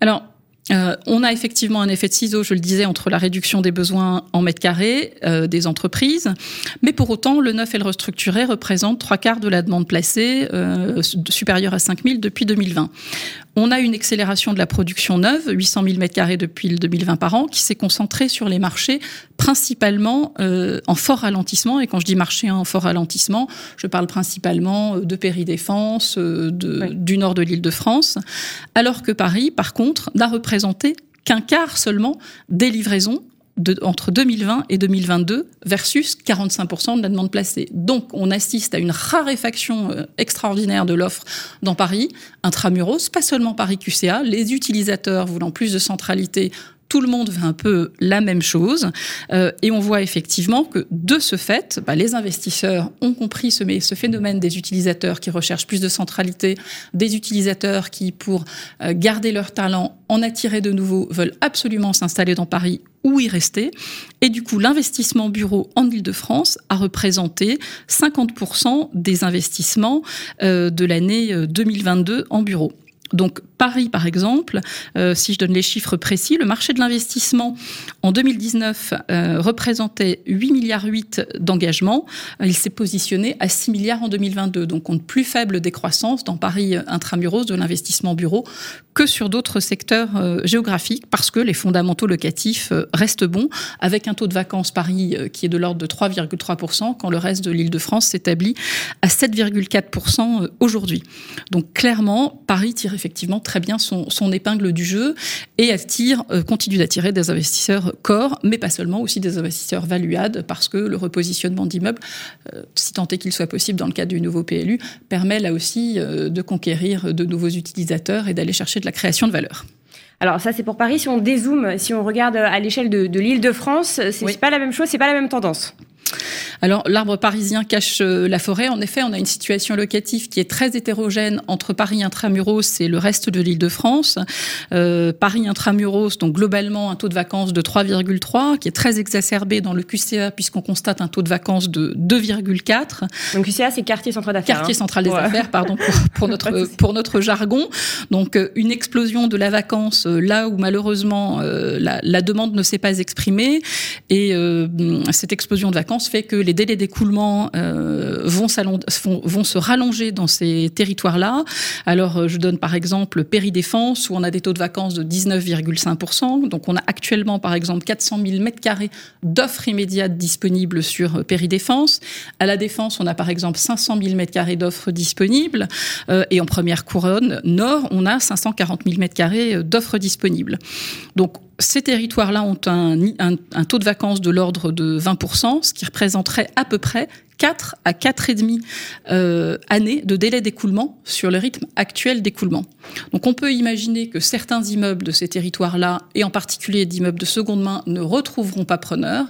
Alors, euh, on a effectivement un effet de ciseau, je le disais, entre la réduction des besoins en mètres carrés euh, des entreprises, mais pour autant, le neuf et le restructuré représentent trois quarts de la demande placée, euh, supérieure à 5 000 depuis 2020. On a une accélération de la production neuve, 800 000 m2 depuis le 2020 par an, qui s'est concentrée sur les marchés principalement euh, en fort ralentissement. Et quand je dis marché en fort ralentissement, je parle principalement de péridéfense, euh, de, du nord de l'île de France. Alors que Paris, par contre, n'a représenté qu'un quart seulement des livraisons entre 2020 et 2022 versus 45% de la demande placée. Donc on assiste à une raréfaction euh, extraordinaire de l'offre dans Paris, intramuros, pas seulement Paris QCA, les utilisateurs voulant plus de centralité tout le monde veut un peu la même chose. Euh, et on voit effectivement que de ce fait, bah, les investisseurs ont compris ce, phénomène des utilisateurs qui recherchent plus de centralité, des utilisateurs qui, pour euh, garder leur talent, en attirer de nouveaux, veulent absolument s'installer dans Paris ou y rester. Et du coup, l'investissement bureau en Ile-de-France a représenté 50% des investissements euh, de l'année 2022 en bureau. Donc Paris, par exemple, euh, si je donne les chiffres précis, le marché de l'investissement en 2019 euh, représentait 8 milliards 8 d'engagement. Il s'est positionné à 6 milliards en 2022, donc compte plus faible décroissance dans Paris intramuros de l'investissement bureau que sur d'autres secteurs euh, géographiques parce que les fondamentaux locatifs restent bons, avec un taux de vacances Paris qui est de l'ordre de 3,3% quand le reste de l'Île-de-France s'établit à 7,4% aujourd'hui. Donc clairement, Paris tire effectivement très bien son, épingle du jeu et attire, continue d'attirer des investisseurs corps, mais pas seulement, aussi des investisseurs valuades, parce que le repositionnement d'immeubles, si tant est qu'il soit possible dans le cadre du nouveau PLU, permet là aussi de conquérir de nouveaux utilisateurs et d'aller chercher de la création de valeur. Alors ça c'est pour Paris. Si on dézoome, si on regarde à l'échelle de, l'île de France, c'est pas la même chose, c'est pas la même tendance. Alors l'arbre parisien cache euh, la forêt. En effet, on a une situation locative qui est très hétérogène entre Paris intramuros et le reste de l'Île-de-France. Euh, Paris intramuros, donc globalement un taux de vacances de 3,3, qui est très exacerbé dans le QCA puisqu'on constate un taux de vacances de 2,4. Donc QCA, c'est quartier central d'affaires. Quartier hein. central des affaires, pardon pour, notre pour notre jargon. Donc euh, une explosion de la vacance là où malheureusement la, la, demande ne s'est pas exprimée et cette explosion de vacances fait que les délais d'écoulement euh, vont, se rallonger dans ces territoires-là. Alors, euh, je donne par exemple Péri-Défense, où on a des taux de vacances de 19,5%. Donc, on a actuellement, par exemple, 400 000 mètres carrés d'offres immédiates disponibles sur euh, Péri-Défense. À la Défense, on a par exemple 500 000 mètres carrés d'offres disponibles. et en première couronne nord, on a 540 000 mètres carrés d'offres disponibles. Donc, ces territoires-là ont un, un, taux de vacances de l'ordre de 20%, ce qui représenterait à peu près 4 à 4,5 euh, années de délai d'écoulement sur le rythme actuel d'écoulement. Donc on peut imaginer que certains immeubles de ces territoires-là, et en particulier d'immeubles de seconde main, ne retrouveront pas preneur,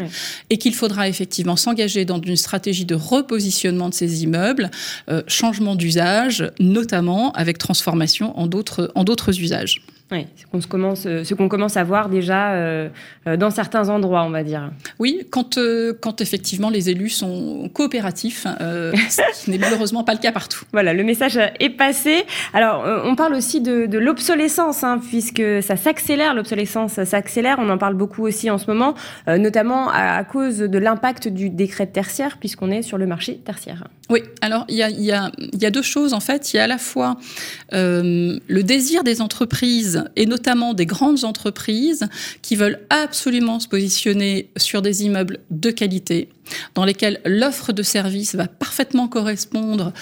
et qu'il faudra effectivement s'engager dans une stratégie de repositionnement de ces immeubles, euh, changement d'usage, notamment avec transformation en d'autres usages. Oui, ce qu'on commence, ce qu'on commence à voir déjà euh, euh, dans certains endroits, on va dire. Oui, quand, euh, quand effectivement les élus sont coopératifs, ce qui n'est malheureusement pas le cas partout. Voilà, le message est passé. Alors, on parle aussi de, de l'obsolescence, hein, puisque ça s'accélère, l'obsolescence s'accélère. On en parle beaucoup aussi en ce moment, notamment à, cause de l'impact du décret tertiaire, puisqu'on est sur le marché tertiaire. Oui, alors il y a, y, a, y a, deux choses en fait. Il y a à la fois le désir des entreprises et notamment des grandes entreprises qui veulent absolument se positionner sur des immeubles de qualité dans lesquels l'offre de service va parfaitement correspondre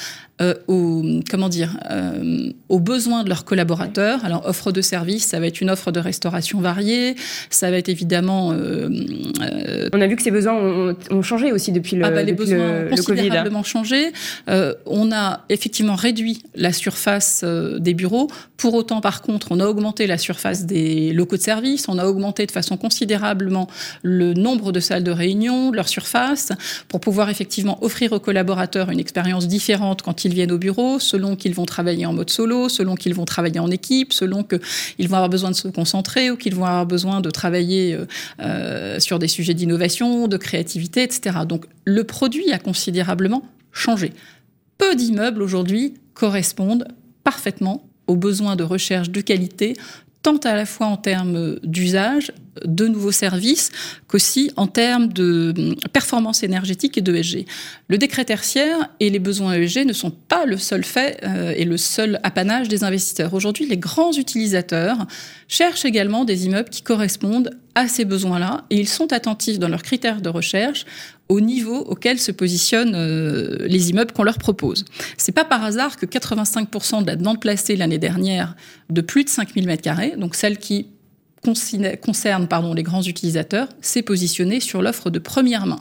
euh, aux, comment dire, euh, aux besoins de leurs collaborateurs. Alors, offre de service, ça va être une offre de restauration variée, ça va être évidemment... Euh, on a vu que ces besoins ont, changé aussi depuis le, ah bah, les besoins ont considérablement changé. on a effectivement réduit la surface des bureaux. Pour autant, par contre, on a augmenté la surface des locaux de service, on a augmenté de façon considérablement le nombre de salles de réunion, leur surface, pour pouvoir effectivement offrir aux collaborateurs une expérience différente quand viennent au bureau, selon qu'ils vont travailler en mode solo, selon qu'ils vont travailler en équipe, selon qu'ils vont avoir besoin de se concentrer ou qu'ils vont avoir besoin de travailler euh, euh, sur des sujets d'innovation, de créativité, etc. Donc le produit a considérablement changé. Peu d'immeubles aujourd'hui correspondent parfaitement aux besoins de recherche de qualité tant à la fois en termes d'usage, de nouveaux services, qu'aussi en termes de hum, performance énergétique et d'ESG. Le décret tertiaire et les besoins ESG ne sont pas le seul fait euh, et le seul apanage des investisseurs. Aujourd'hui, les grands utilisateurs cherchent également des immeubles qui correspondent à ces besoins-là et ils sont attentifs dans leurs critères de recherche au niveau auquel se positionnent euh, les immeubles qu'on leur propose. C'est pas par hasard que 85% de la demande placée l'année dernière de plus de 5000 m2, donc celle qui concerne pardon, les grands utilisateurs, s'est positionnée sur l'offre de première main.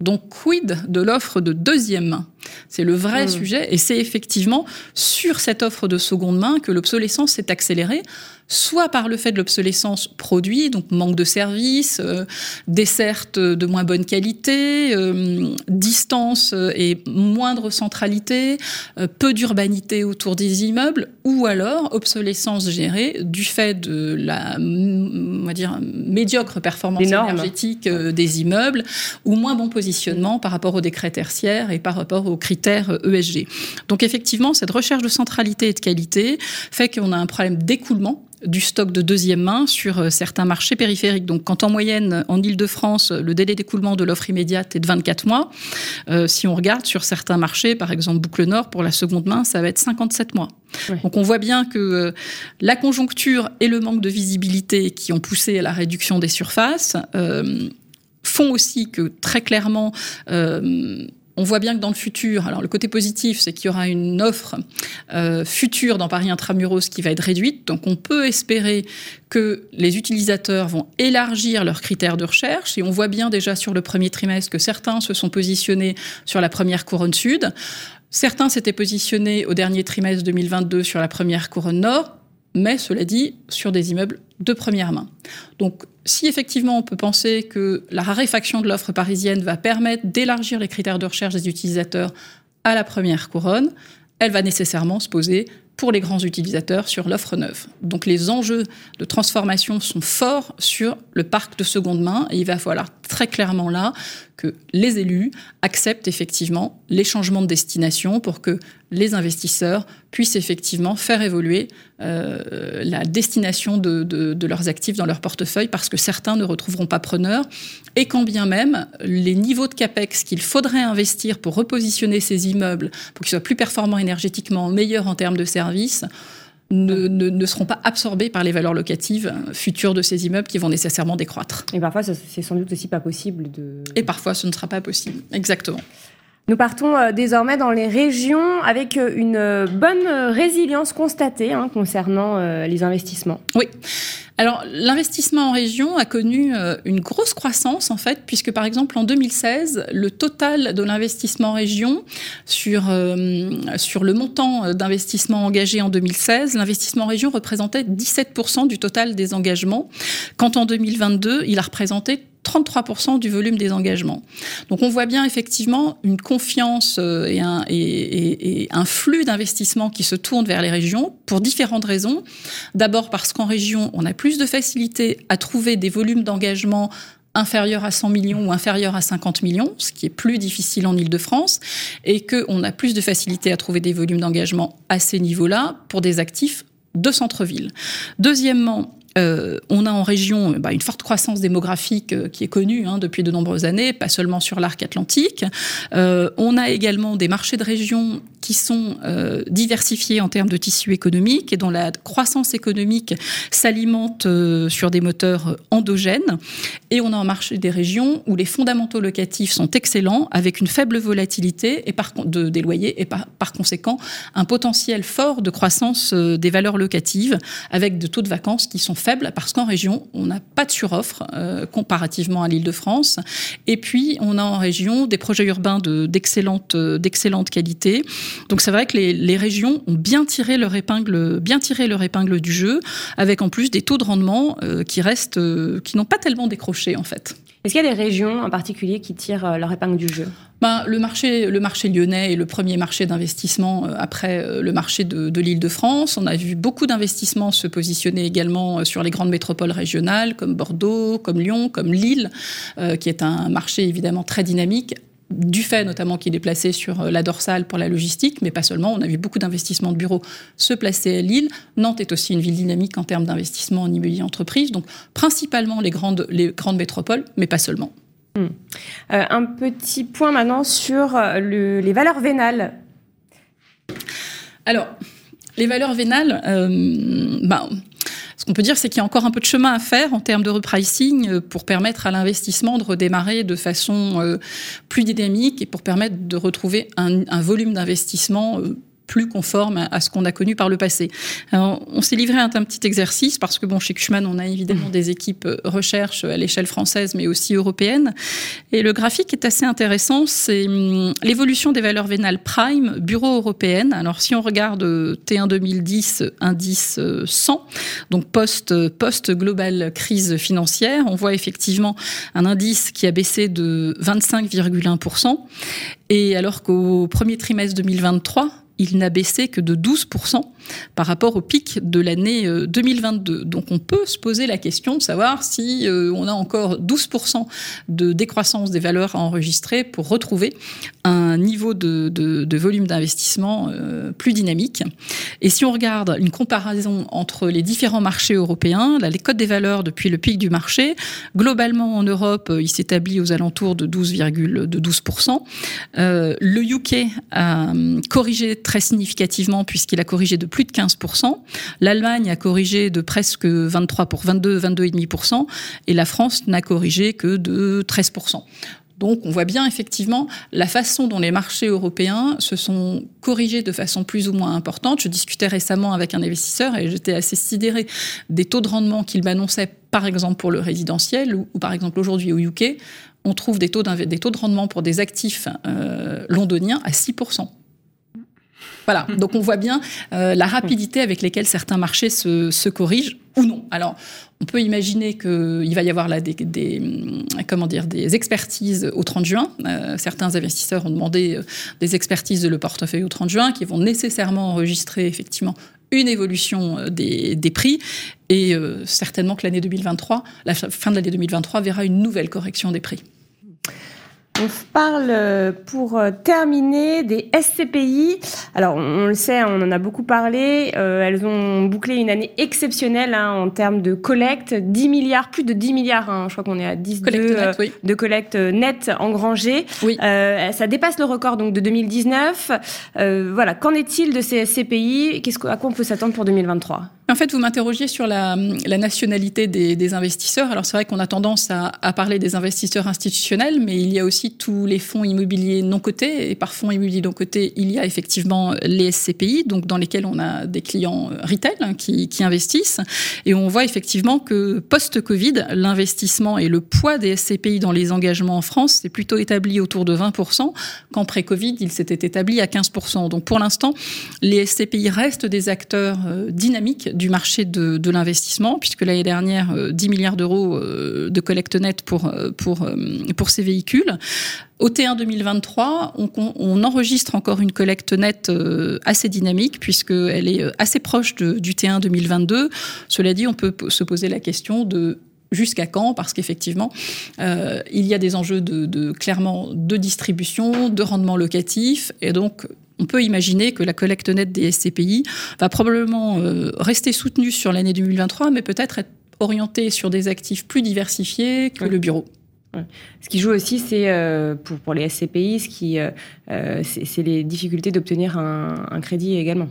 Donc, quid de l'offre de deuxième main? C'est le vrai mmh. sujet, et c'est effectivement sur cette offre de seconde main que l'obsolescence s'est accélérée soit par le fait de l'obsolescence produit, donc manque de services, euh, dessertes de moins bonne qualité, euh, distance et moindre centralité, euh, peu d'urbanité autour des immeubles, ou alors obsolescence gérée du fait de la on va dire, médiocre performance énergétique des immeubles, ou moins bon positionnement par rapport aux décrets tertiaires et par rapport aux critères ESG. Donc effectivement, cette recherche de centralité et de qualité fait qu'on a un problème d'écoulement du stock de deuxième main sur euh, certains marchés périphériques. Donc, quand en moyenne, en Ile-de-France, le délai d'écoulement de l'offre immédiate est de 24 mois, euh, si on regarde sur certains marchés, par exemple Boucle Nord, pour la seconde main, ça va être 57 mois. Donc, on voit bien que euh, la conjoncture et le manque de visibilité qui ont poussé à la réduction des surfaces font aussi que, très clairement, on voit bien que dans le futur, alors le côté positif, c'est qu'il y aura une offre euh, future dans Paris Intramuros qui va être réduite. Donc on peut espérer que les utilisateurs vont élargir leurs critères de recherche. Et on voit bien déjà sur le premier trimestre que certains se sont positionnés sur la première couronne sud. Certains s'étaient positionnés au dernier trimestre 2022 sur la première couronne nord mais cela dit, sur des immeubles de première main. Donc, si effectivement on peut penser que la raréfaction de l'offre parisienne va permettre d'élargir les critères de recherche des utilisateurs à la première couronne, elle va nécessairement se poser pour les grands utilisateurs sur l'offre neuve. Donc les enjeux de transformation sont forts sur le parc de seconde main et il va falloir très clairement là que les élus acceptent effectivement les changements de destination pour que les investisseurs puissent effectivement faire évoluer euh, la destination de, de, leurs actifs dans leur portefeuille parce que certains ne retrouveront pas preneurs et quand bien même les niveaux de capex qu'il faudrait investir pour repositionner ces immeubles pour qu'ils soient plus performants énergétiquement, meilleurs en termes de services, ne, ne, seront pas absorbés par les valeurs locatives futures de ces immeubles qui vont nécessairement décroître. Et parfois, c'est sans doute aussi pas possible de... Et parfois, ce ne sera pas possible, exactement. Nous partons euh, désormais dans les régions avec euh, une euh, bonne résilience constatée hein, concernant les investissements. Oui. Alors l'investissement en région a connu une grosse croissance en fait, puisque par exemple en 2016, le total de l'investissement en région sur, sur le montant d'investissement engagé en 2016, l'investissement en région représentait 17% du total des engagements, quand en 2022, il a représenté 33% du volume des engagements. Donc on voit bien effectivement une confiance euh, et un, flux d'investissement qui se tourne vers les régions pour différentes raisons. D'abord parce qu'en région, on a plus de facilité à trouver des volumes d'engagement inférieurs à 100 millions ou inférieurs à 50 millions, ce qui est plus difficile en Ile-de-France, et qu'on a plus de facilité à trouver des volumes d'engagement à ces niveaux-là pour des actifs de centre-ville. Deuxièmement, euh, on a en région bah, une forte croissance démographique euh, qui est connue hein, depuis de nombreuses années, pas seulement sur l'arc atlantique. Euh, on a également des marchés de région qui sont diversifiés en termes de tissu économique et dont la croissance économique s'alimente sur des moteurs endogènes. Et on a un marché des régions où les fondamentaux locatifs sont excellents, avec une faible volatilité de, des loyers et par, par conséquent un potentiel fort de croissance des valeurs locatives, avec de taux de vacances qui sont faible parce qu'en région, on n'a pas de suroffre euh, comparativement à l'Île-de-France. Et puis, on a en région des projets urbains d'excellente de, d'excellente qualité. Donc, c'est vrai que les, régions ont bien tiré leur épingle, bien tiré leur épingle du jeu, avec en plus des taux de rendement euh, qui restent, euh, qui n'ont pas tellement décroché en fait. Est-ce qu'il y a des régions en particulier qui tirent leur épingle du jeu? Ben, le, marché, lyonnais est le premier marché d'investissement euh, après euh, le marché de, l'île de France. On a vu beaucoup d'investissements se positionner également euh, sur les grandes métropoles régionales comme Bordeaux, comme Lyon, comme Lille, qui est un marché évidemment très dynamique du fait notamment qu'il est placé sur la dorsale pour la logistique, mais pas seulement. On a vu beaucoup d'investissements de bureaux se placer à Lille. Nantes est aussi une ville dynamique en termes d'investissement en immobilier entreprise. Donc principalement les grandes, les grandes métropoles, mais pas seulement. Hmm. Euh, un petit point maintenant sur euh, les valeurs vénales. Alors, les valeurs vénales, euh, ben, ce qu'on peut dire, c'est qu'il y a encore un peu de chemin à faire en termes de repricing pour permettre à l'investissement de redémarrer de façon plus dynamique et pour permettre de retrouver un, volume d'investissement plus conforme à, ce qu'on a connu par le passé. on s'est livré à un, petit exercice parce que bon, chez Cushman, on a évidemment des équipes euh, recherche à l'échelle française, mais aussi européenne. Et le graphique est assez intéressant. C'est hum, l'évolution des valeurs vénales prime bureau européenne. Alors, si on regarde euh, T1 2010, indice 100, euh, donc post, post global crise financière, on voit effectivement un indice qui a baissé de 25,1%. Et alors qu'au premier trimestre 2023, il n'a baissé que de 12% par rapport au pic de l'année 2022. Euh, Donc on peut se poser la question de savoir si euh, on a encore 12% de décroissance des valeurs à enregistrer pour retrouver un niveau de, volume d'investissement euh, plus dynamique. Et si on regarde une comparaison entre les différents marchés européens, les codes des valeurs depuis le pic du marché, globalement en Europe, il s'établit aux alentours de 12,12%. 12%. le UK a corrigé très significativement puisqu'il a corrigé de plus de 15%. L'Allemagne a corrigé de presque 23 pour 22, 22,5%. Et la France n'a corrigé que de 13%. Donc on voit bien effectivement la façon dont les marchés européens se sont corrigés de façon plus ou moins importante. Je discutais récemment avec un investisseur et j'étais assez sidéré des taux de rendement qu'il m'annonçait par exemple pour le résidentiel ou, par exemple aujourd'hui au UK, on trouve des taux, de rendement pour des actifs euh, londoniens à 6%. Voilà, donc on voit bien euh, la rapidité avec laquelle certains marchés se, corrigent ou non. Alors, on peut imaginer qu'il va y avoir là des, comment dire, des expertises au 30 juin. Euh, certains investisseurs ont demandé euh, des expertises de le portefeuille au 30 juin qui vont nécessairement enregistrer effectivement une évolution des, prix et certainement que l'année 2023, la fin de l'année 2023 verra une nouvelle correction des prix. On parle euh, pour euh, terminer des SCPI. Alors on le sait, on en a beaucoup parlé. Euh, elles ont bouclé une année exceptionnelle hein, en termes de collecte, 10 milliards, plus de 10 milliards. Hein, je crois qu'on est à 10 de collecte nette engrangée. Oui. ça dépasse le record donc de 2019. voilà, qu'en est-il de ces SCPI Qu'est-ce à quoi on peut s'attendre pour 2023 en fait, vous m'interrogiez sur la, nationalité des, investisseurs. Alors c'est vrai qu'on a tendance à, à, parler des investisseurs institutionnels, mais il y a aussi tous les fonds immobiliers non cotés. Et par fonds immobiliers non cotés, il y a effectivement les SCPI, donc dans lesquels on a des clients retail hein, qui, qui investissent. Et on voit effectivement que post-Covid, l'investissement et le poids des SCPI dans les engagements en France s'est plutôt établi autour de 20%, qu'en pré-Covid, il s'était établi à 15%. Donc pour l'instant, les SCPI restent des acteurs euh, dynamiques du marché de, de l'investissement, puisque l'année dernière, 10 euh, milliards d'euros euh, de collecte nette pour, euh, pour, pour ces véhicules. Au T1 2023, on, enregistre encore une collecte nette assez dynamique, puisqu'elle est assez proche de, du T1 2022. Cela dit, on peut se poser la question de jusqu'à quand Parce qu'effectivement, il y a des enjeux de, de, clairement de distribution, de rendement locatif, et donc on peut imaginer que la collecte nette des SCPI va probablement euh, rester soutenue sur l'année 2023, mais peut-être être orientée sur des actifs plus diversifiés que le bureau. Ce qui joue aussi, c'est euh, pour, pour, les SCPI, ce qui, euh, c'est les difficultés d'obtenir un, un, crédit également.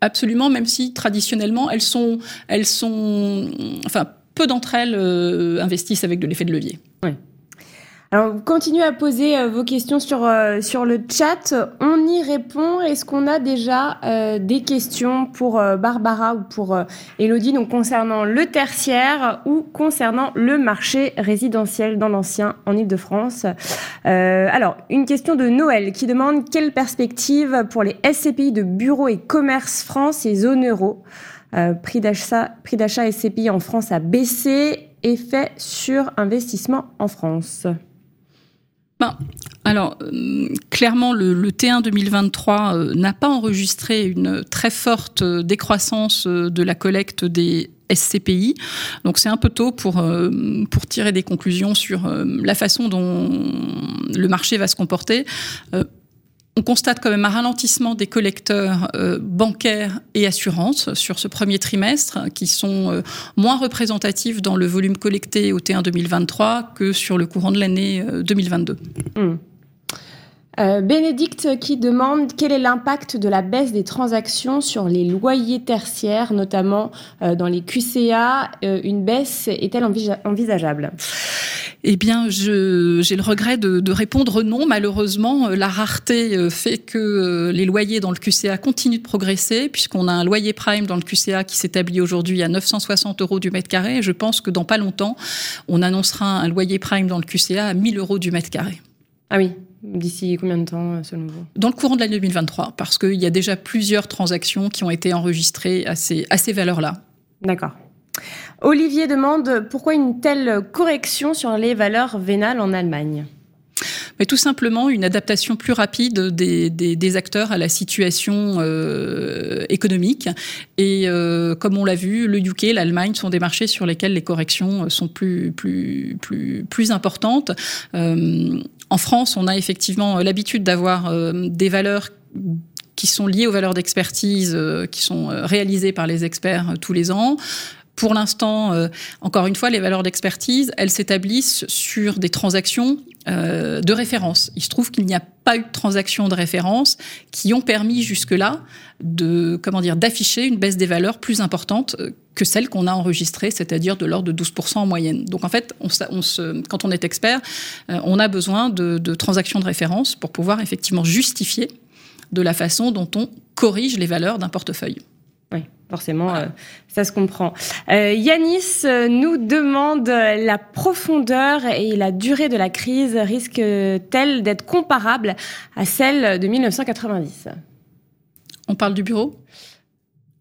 Absolument, même si traditionnellement, elles sont, elles sont, enfin, peu d'entre elles investissent avec de l'effet de levier. Alors, continuez à poser euh, vos questions sur, euh, sur le chat. On y répond. Est-ce qu'on a déjà euh, des questions pour Barbara ou pour Elodie, donc concernant le tertiaire ou concernant le marché résidentiel dans l'ancien en Ile-de-France Alors, une question de Noël qui demande quelle perspective pour les SCPI de Bureau et Commerce France et zone euro? Prix d'achat SCPI en France a baissé. Effet sur investissement en France. Ben, alors, euh, clairement, le, T1 2023 euh, n'a pas enregistré une très forte euh, décroissance de la collecte des SCPI. Donc c'est un peu tôt pour tirer des conclusions sur la façon dont le marché va se comporter on constate quand même un ralentissement des collecteurs euh, bancaires et assurances sur ce premier trimestre, qui sont euh, moins représentatifs dans le volume collecté au T1 2023 que sur le courant de l'année 2022. Euh, hmm. Bénédicte qui demande quel est l'impact de la baisse des transactions sur les loyers tertiaires, notamment dans les QCA. une baisse est-elle envisageable? Eh bien, j'ai le regret de, répondre non. Malheureusement, euh, la rareté euh, fait que euh, les loyers dans le QCA continuent de progresser, puisqu'on a un loyer prime dans le QCA qui s'établit aujourd'hui à 960 euros du mètre carré. je pense que dans pas longtemps, on annoncera un loyer prime dans le QCA à 1000 euros du mètre carré. Ah oui, D'ici combien de temps, selon vous? Dans le courant de l'année 2023, parce qu'il y a déjà plusieurs transactions qui ont été enregistrées à ces, à ces valeurs-là. D'accord. Olivier demande pourquoi une telle correction sur les valeurs vénales en Allemagne tout simplement une adaptation plus rapide des, acteurs à la situation euh, économique. Et euh, comme on l'a vu, le UK, l'Allemagne sont des marchés sur lesquels les corrections sont plus importantes. Euh, en France, on a effectivement l'habitude d'avoir des valeurs qui sont liées aux valeurs d'expertise qui sont réalisées par les experts tous les ans. Pour l'instant, euh, encore une fois, les valeurs d'expertise, elles s'établissent sur des transactions euh, de référence. Il se trouve qu'il n'y a pas eu de transactions de référence qui ont permis jusque-là de comment dire d'afficher une baisse des valeurs plus importante euh, que celle qu'on a enregistrée, c'est-à-dire de l'ordre de 12% en moyenne. Donc en fait, quand on est expert, on a besoin de, de transactions de référence pour pouvoir effectivement justifier de la façon dont on corrige les valeurs d'un portefeuille. Forcément, euh, ça se comprend. Euh, Yanis euh, nous demande la profondeur et la durée de la crise risque-t-elle d'être comparable à celle de 1990 On parle du bureau?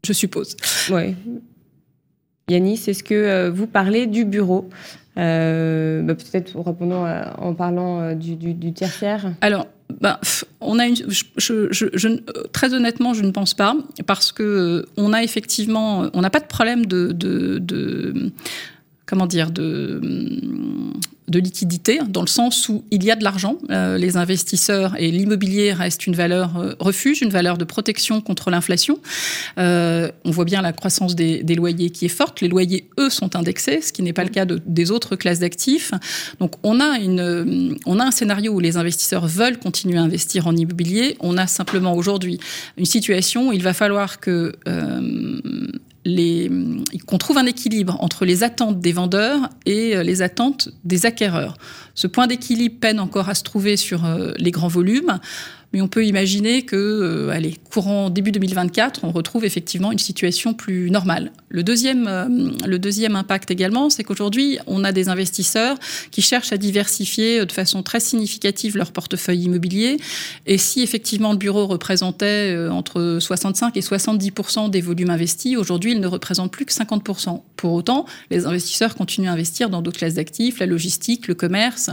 Je suppose. Oui. Yanis, est-ce que vous parlez du bureau? Bah, Peut-être répondant en parlant du, du, du tertiaire. Alors, ben, on a une, je, je, je, très honnêtement, je ne pense pas, parce que euh, on a effectivement, on n'a pas de problème de, de, de comment dire, de, de liquidité, dans le sens où il y a de l'argent. Euh, les investisseurs et l'immobilier restent une valeur euh, refuge, une valeur de protection contre l'inflation. Euh, on voit bien la croissance des, des, loyers qui est forte. Les loyers, eux, sont indexés, ce qui n'est pas le cas de, des autres classes d'actifs. Donc, on a, une, on a un scénario où les investisseurs veulent continuer à investir en immobilier. On a simplement aujourd'hui une situation où il va falloir que euh, qu'on trouve un équilibre entre les attentes des vendeurs et euh, les attentes des acquéreurs. Ce point d'équilibre peine encore à se trouver sur euh, les grands volumes mais on peut imaginer que, euh, allez, courant début 2024, on retrouve effectivement une situation plus normale. Le deuxième, euh, le deuxième impact également, c'est qu'aujourd'hui, on a des investisseurs qui cherchent à diversifier de façon très significative leur portefeuille immobilier. Et si effectivement le bureau représentait euh, entre 65 et 70% des volumes investis, aujourd'hui, il ne représente plus que 50% Pour autant, les investisseurs continuent à investir dans d'autres classes d'actifs, la logistique, le commerce,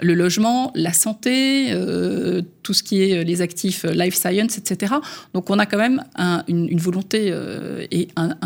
le logement, la santé, euh, tout ce qui est euh, les actifs euh, life science, etc. Donc on a quand même un, une, volonté euh, et un,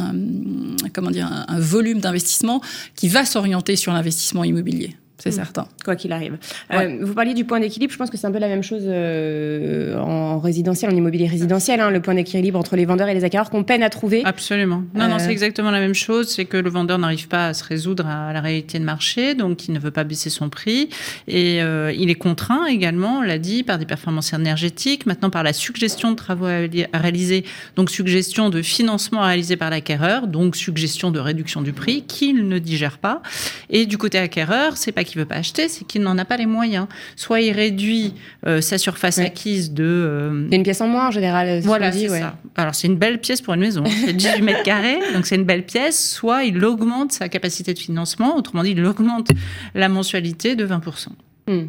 comment un volume d'investissement qui va s'orienter sur l'investissement immobilier c'est mmh. certain. Quoi qu'il arrive. Ouais. Euh, vous parliez du point d'équilibre, je pense que c'est un peu la même chose euh, en résidentiel, en immobilier résidentiel, hein, le point d'équilibre entre les vendeurs et les acquéreurs qu'on peine à trouver. Absolument. Non, euh... non, c'est exactement la même chose, c'est que le vendeur n'arrive pas à se résoudre à la réalité de marché, donc il ne veut pas baisser son prix, et euh, il est contraint également, on l'a dit, par des performances énergétiques, maintenant par la suggestion de travaux à réaliser, donc suggestion de financement à réaliser par l'acquéreur, donc suggestion de réduction du prix, qu'il ne digère pas. Et du côté acquéreur, c'est pas qu'il veut pas acheter, c'est qu'il n'en a pas les moyens. Soit il réduit euh, sa surface ouais. acquise de. Euh... C'est une pièce en moins en général. Voilà, c'est ouais. ça. Alors c'est une belle pièce pour une maison. C'est 18 mètres carrés, donc c'est une belle pièce. Soit il augmente sa capacité de financement, autrement dit, il augmente la mensualité de 20%. Hmm.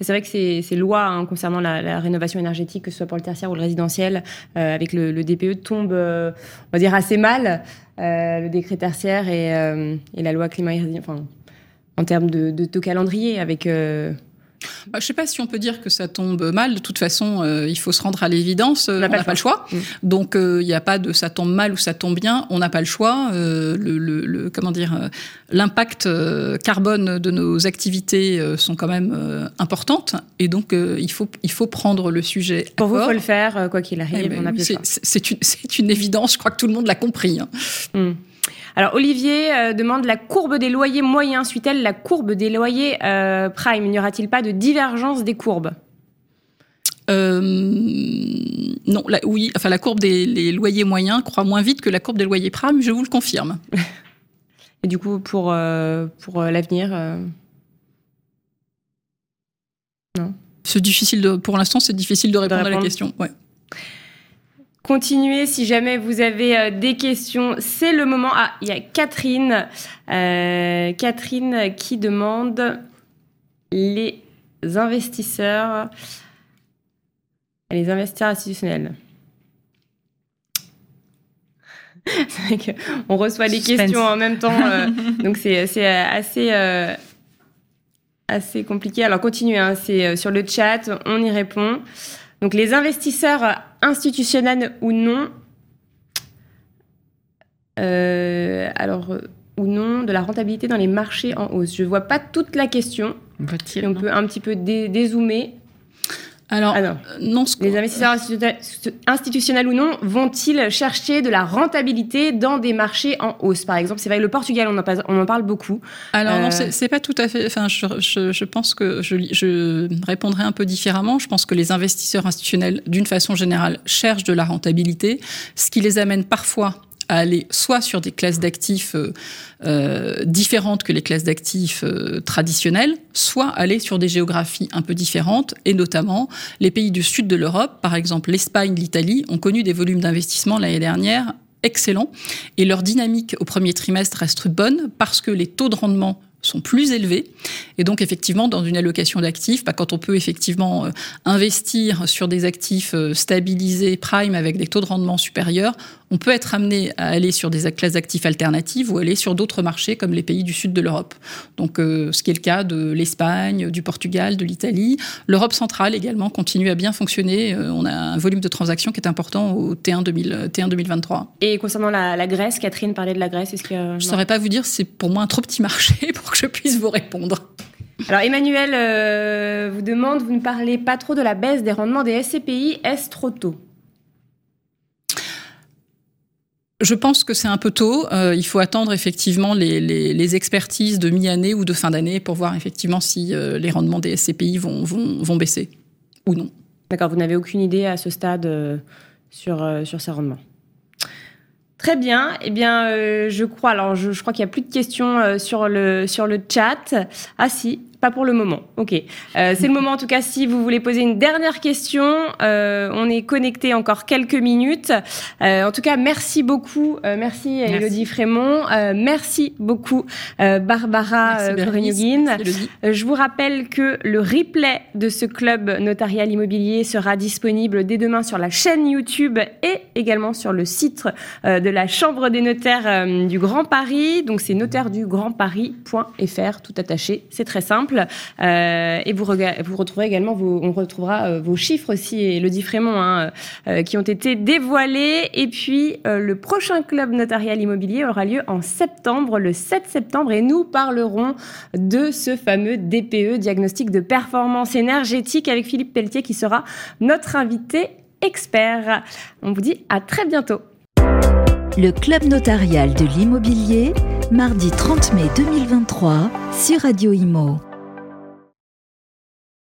C'est vrai que ces, ces lois hein, concernant la, la, rénovation énergétique, que ce soit pour le tertiaire ou le résidentiel, euh, avec le, le, DPE, tombent, euh, on va dire, assez mal. Euh, le décret tertiaire et, et la loi climat enfin, en termes de, de taux calendrier avec euh... Bah, je ne sais pas si on peut dire que ça tombe mal. De toute façon, euh, il faut se rendre à l'évidence. on n'a pas, pas, le choix. Mmh. Donc, il euh, n'y a pas de ça tombe mal ou ça tombe bien. On n'a pas le choix. Euh, le, le, le, comment dire, l'impact carbone de nos activités sont quand même importantes. Et donc, il faut il faut prendre le sujet. Pour vous, il faut le faire quoi qu'il arrive. Eh ben, c'est une, une évidence. Je crois que tout le monde l'a compris. Hein. Mmh. Alors Olivier euh, demande la courbe des loyers moyens suit-elle la courbe des loyers euh, prime? N'y aura-t-il pas de divergence des courbes? Euh, non, la, oui, enfin la courbe des loyers moyens croît moins vite que la courbe des loyers prime, je vous le confirme. Et du coup, pour, euh, pour l'avenir. Non. C'est difficile de, pour l'instant, c'est difficile de répondre, de répondre, à la question. Ouais. Continuez si jamais vous avez euh, des questions. C'est le moment. Ah, il y a Catherine. Euh, Catherine qui demande les investisseurs, les investisseurs institutionnels. on reçoit les questions en même temps, euh, donc c'est assez euh, assez compliqué. Alors continuez, hein, c'est sur le chat, on y répond. Donc les investisseurs institutionnels ou non, euh, alors euh, ou non, de la rentabilité dans les marchés en hausse. Je vois pas toute la question. On peut un petit peu dé dézoomer. Alors, Ah non. Les investisseurs institutionnels ou non vont-ils chercher de la rentabilité dans des marchés en hausse? Par exemple, c'est vrai, le Portugal, on en, parle, on en parle beaucoup. Alors, non, c'est pas tout à fait. Enfin, je, je, je pense que je, je, répondrai un peu différemment. Je pense que les investisseurs institutionnels, d'une façon générale, cherchent de la rentabilité, ce qui les amène parfois à aller soit sur des classes d'actifs euh, euh, différentes que les classes d'actifs euh, traditionnelles, soit aller sur des géographies un peu différentes, et notamment les pays du sud de l'Europe, par exemple l'Espagne, l'Italie, ont connu des volumes d'investissement l'année dernière excellents, et leur dynamique au premier trimestre reste bonne parce que les taux de rendement sont plus élevés. Et donc, effectivement, dans une allocation d'actifs, bah, quand on peut effectivement investir sur des actifs stabilisés, prime, avec des taux de rendement supérieurs, on peut être amené à aller sur des classes d'actifs alternatives ou aller sur d'autres marchés comme les pays du sud de l'Europe. Donc, euh, ce qui est le cas de l'Espagne, du Portugal, de l'Italie. L'Europe centrale également continue à bien fonctionner. on a un volume de transactions qui est important au T1, 2000, T1 2023. Et concernant la, la, Grèce, Catherine parlait de la Grèce. Est-ce que je ne saurais pas vous dire, c'est pour moi un trop petit marché pour que je puisse vous répondre. Alors Emmanuel euh, vous demande, vous ne parlez pas trop de la baisse des rendements des SCPI, est-ce trop tôt? Je pense que c'est un peu tôt. Euh, il faut attendre effectivement les, les, expertises de mi-année ou de fin d'année pour voir effectivement si euh, les rendements des SCPI vont, vont, vont baisser ou non. D'accord, vous n'avez aucune idée à ce stade euh, sur, sur ces rendements Très bien. Eh bien, je crois. Alors, je, crois qu'il n'y a plus de questions sur le sur le chat. Ah si, pas pour le moment. Ok. Euh, c'est le moment en tout cas si vous voulez poser une dernière question. Euh, on est connecté encore quelques minutes. Euh, en tout cas, merci beaucoup. Merci, merci Elodie Frémont. Merci beaucoup Barbara Koreniogin. je vous rappelle que le replay de ce club notarial immobilier sera disponible dès demain sur la chaîne YouTube et également sur le site de la Chambre des notaires du Grand Paris. Donc c'est notaire-du-grand-paris.fr tout attaché. C'est très simple. Euh, et vous, retrouverez également, vos, on retrouvera euh, vos chiffres aussi, et le Frémont, hein, euh, qui ont été dévoilés. Et puis, le prochain club notarial immobilier aura lieu en septembre, le 7 septembre, et nous parlerons de ce fameux DPE, diagnostic de performance énergétique, avec Philippe Pelletier, qui sera notre invité expert. On vous dit à très bientôt. Le Club notarial de l'immobilier, mardi 30 mai 2023 sur Radio Imo.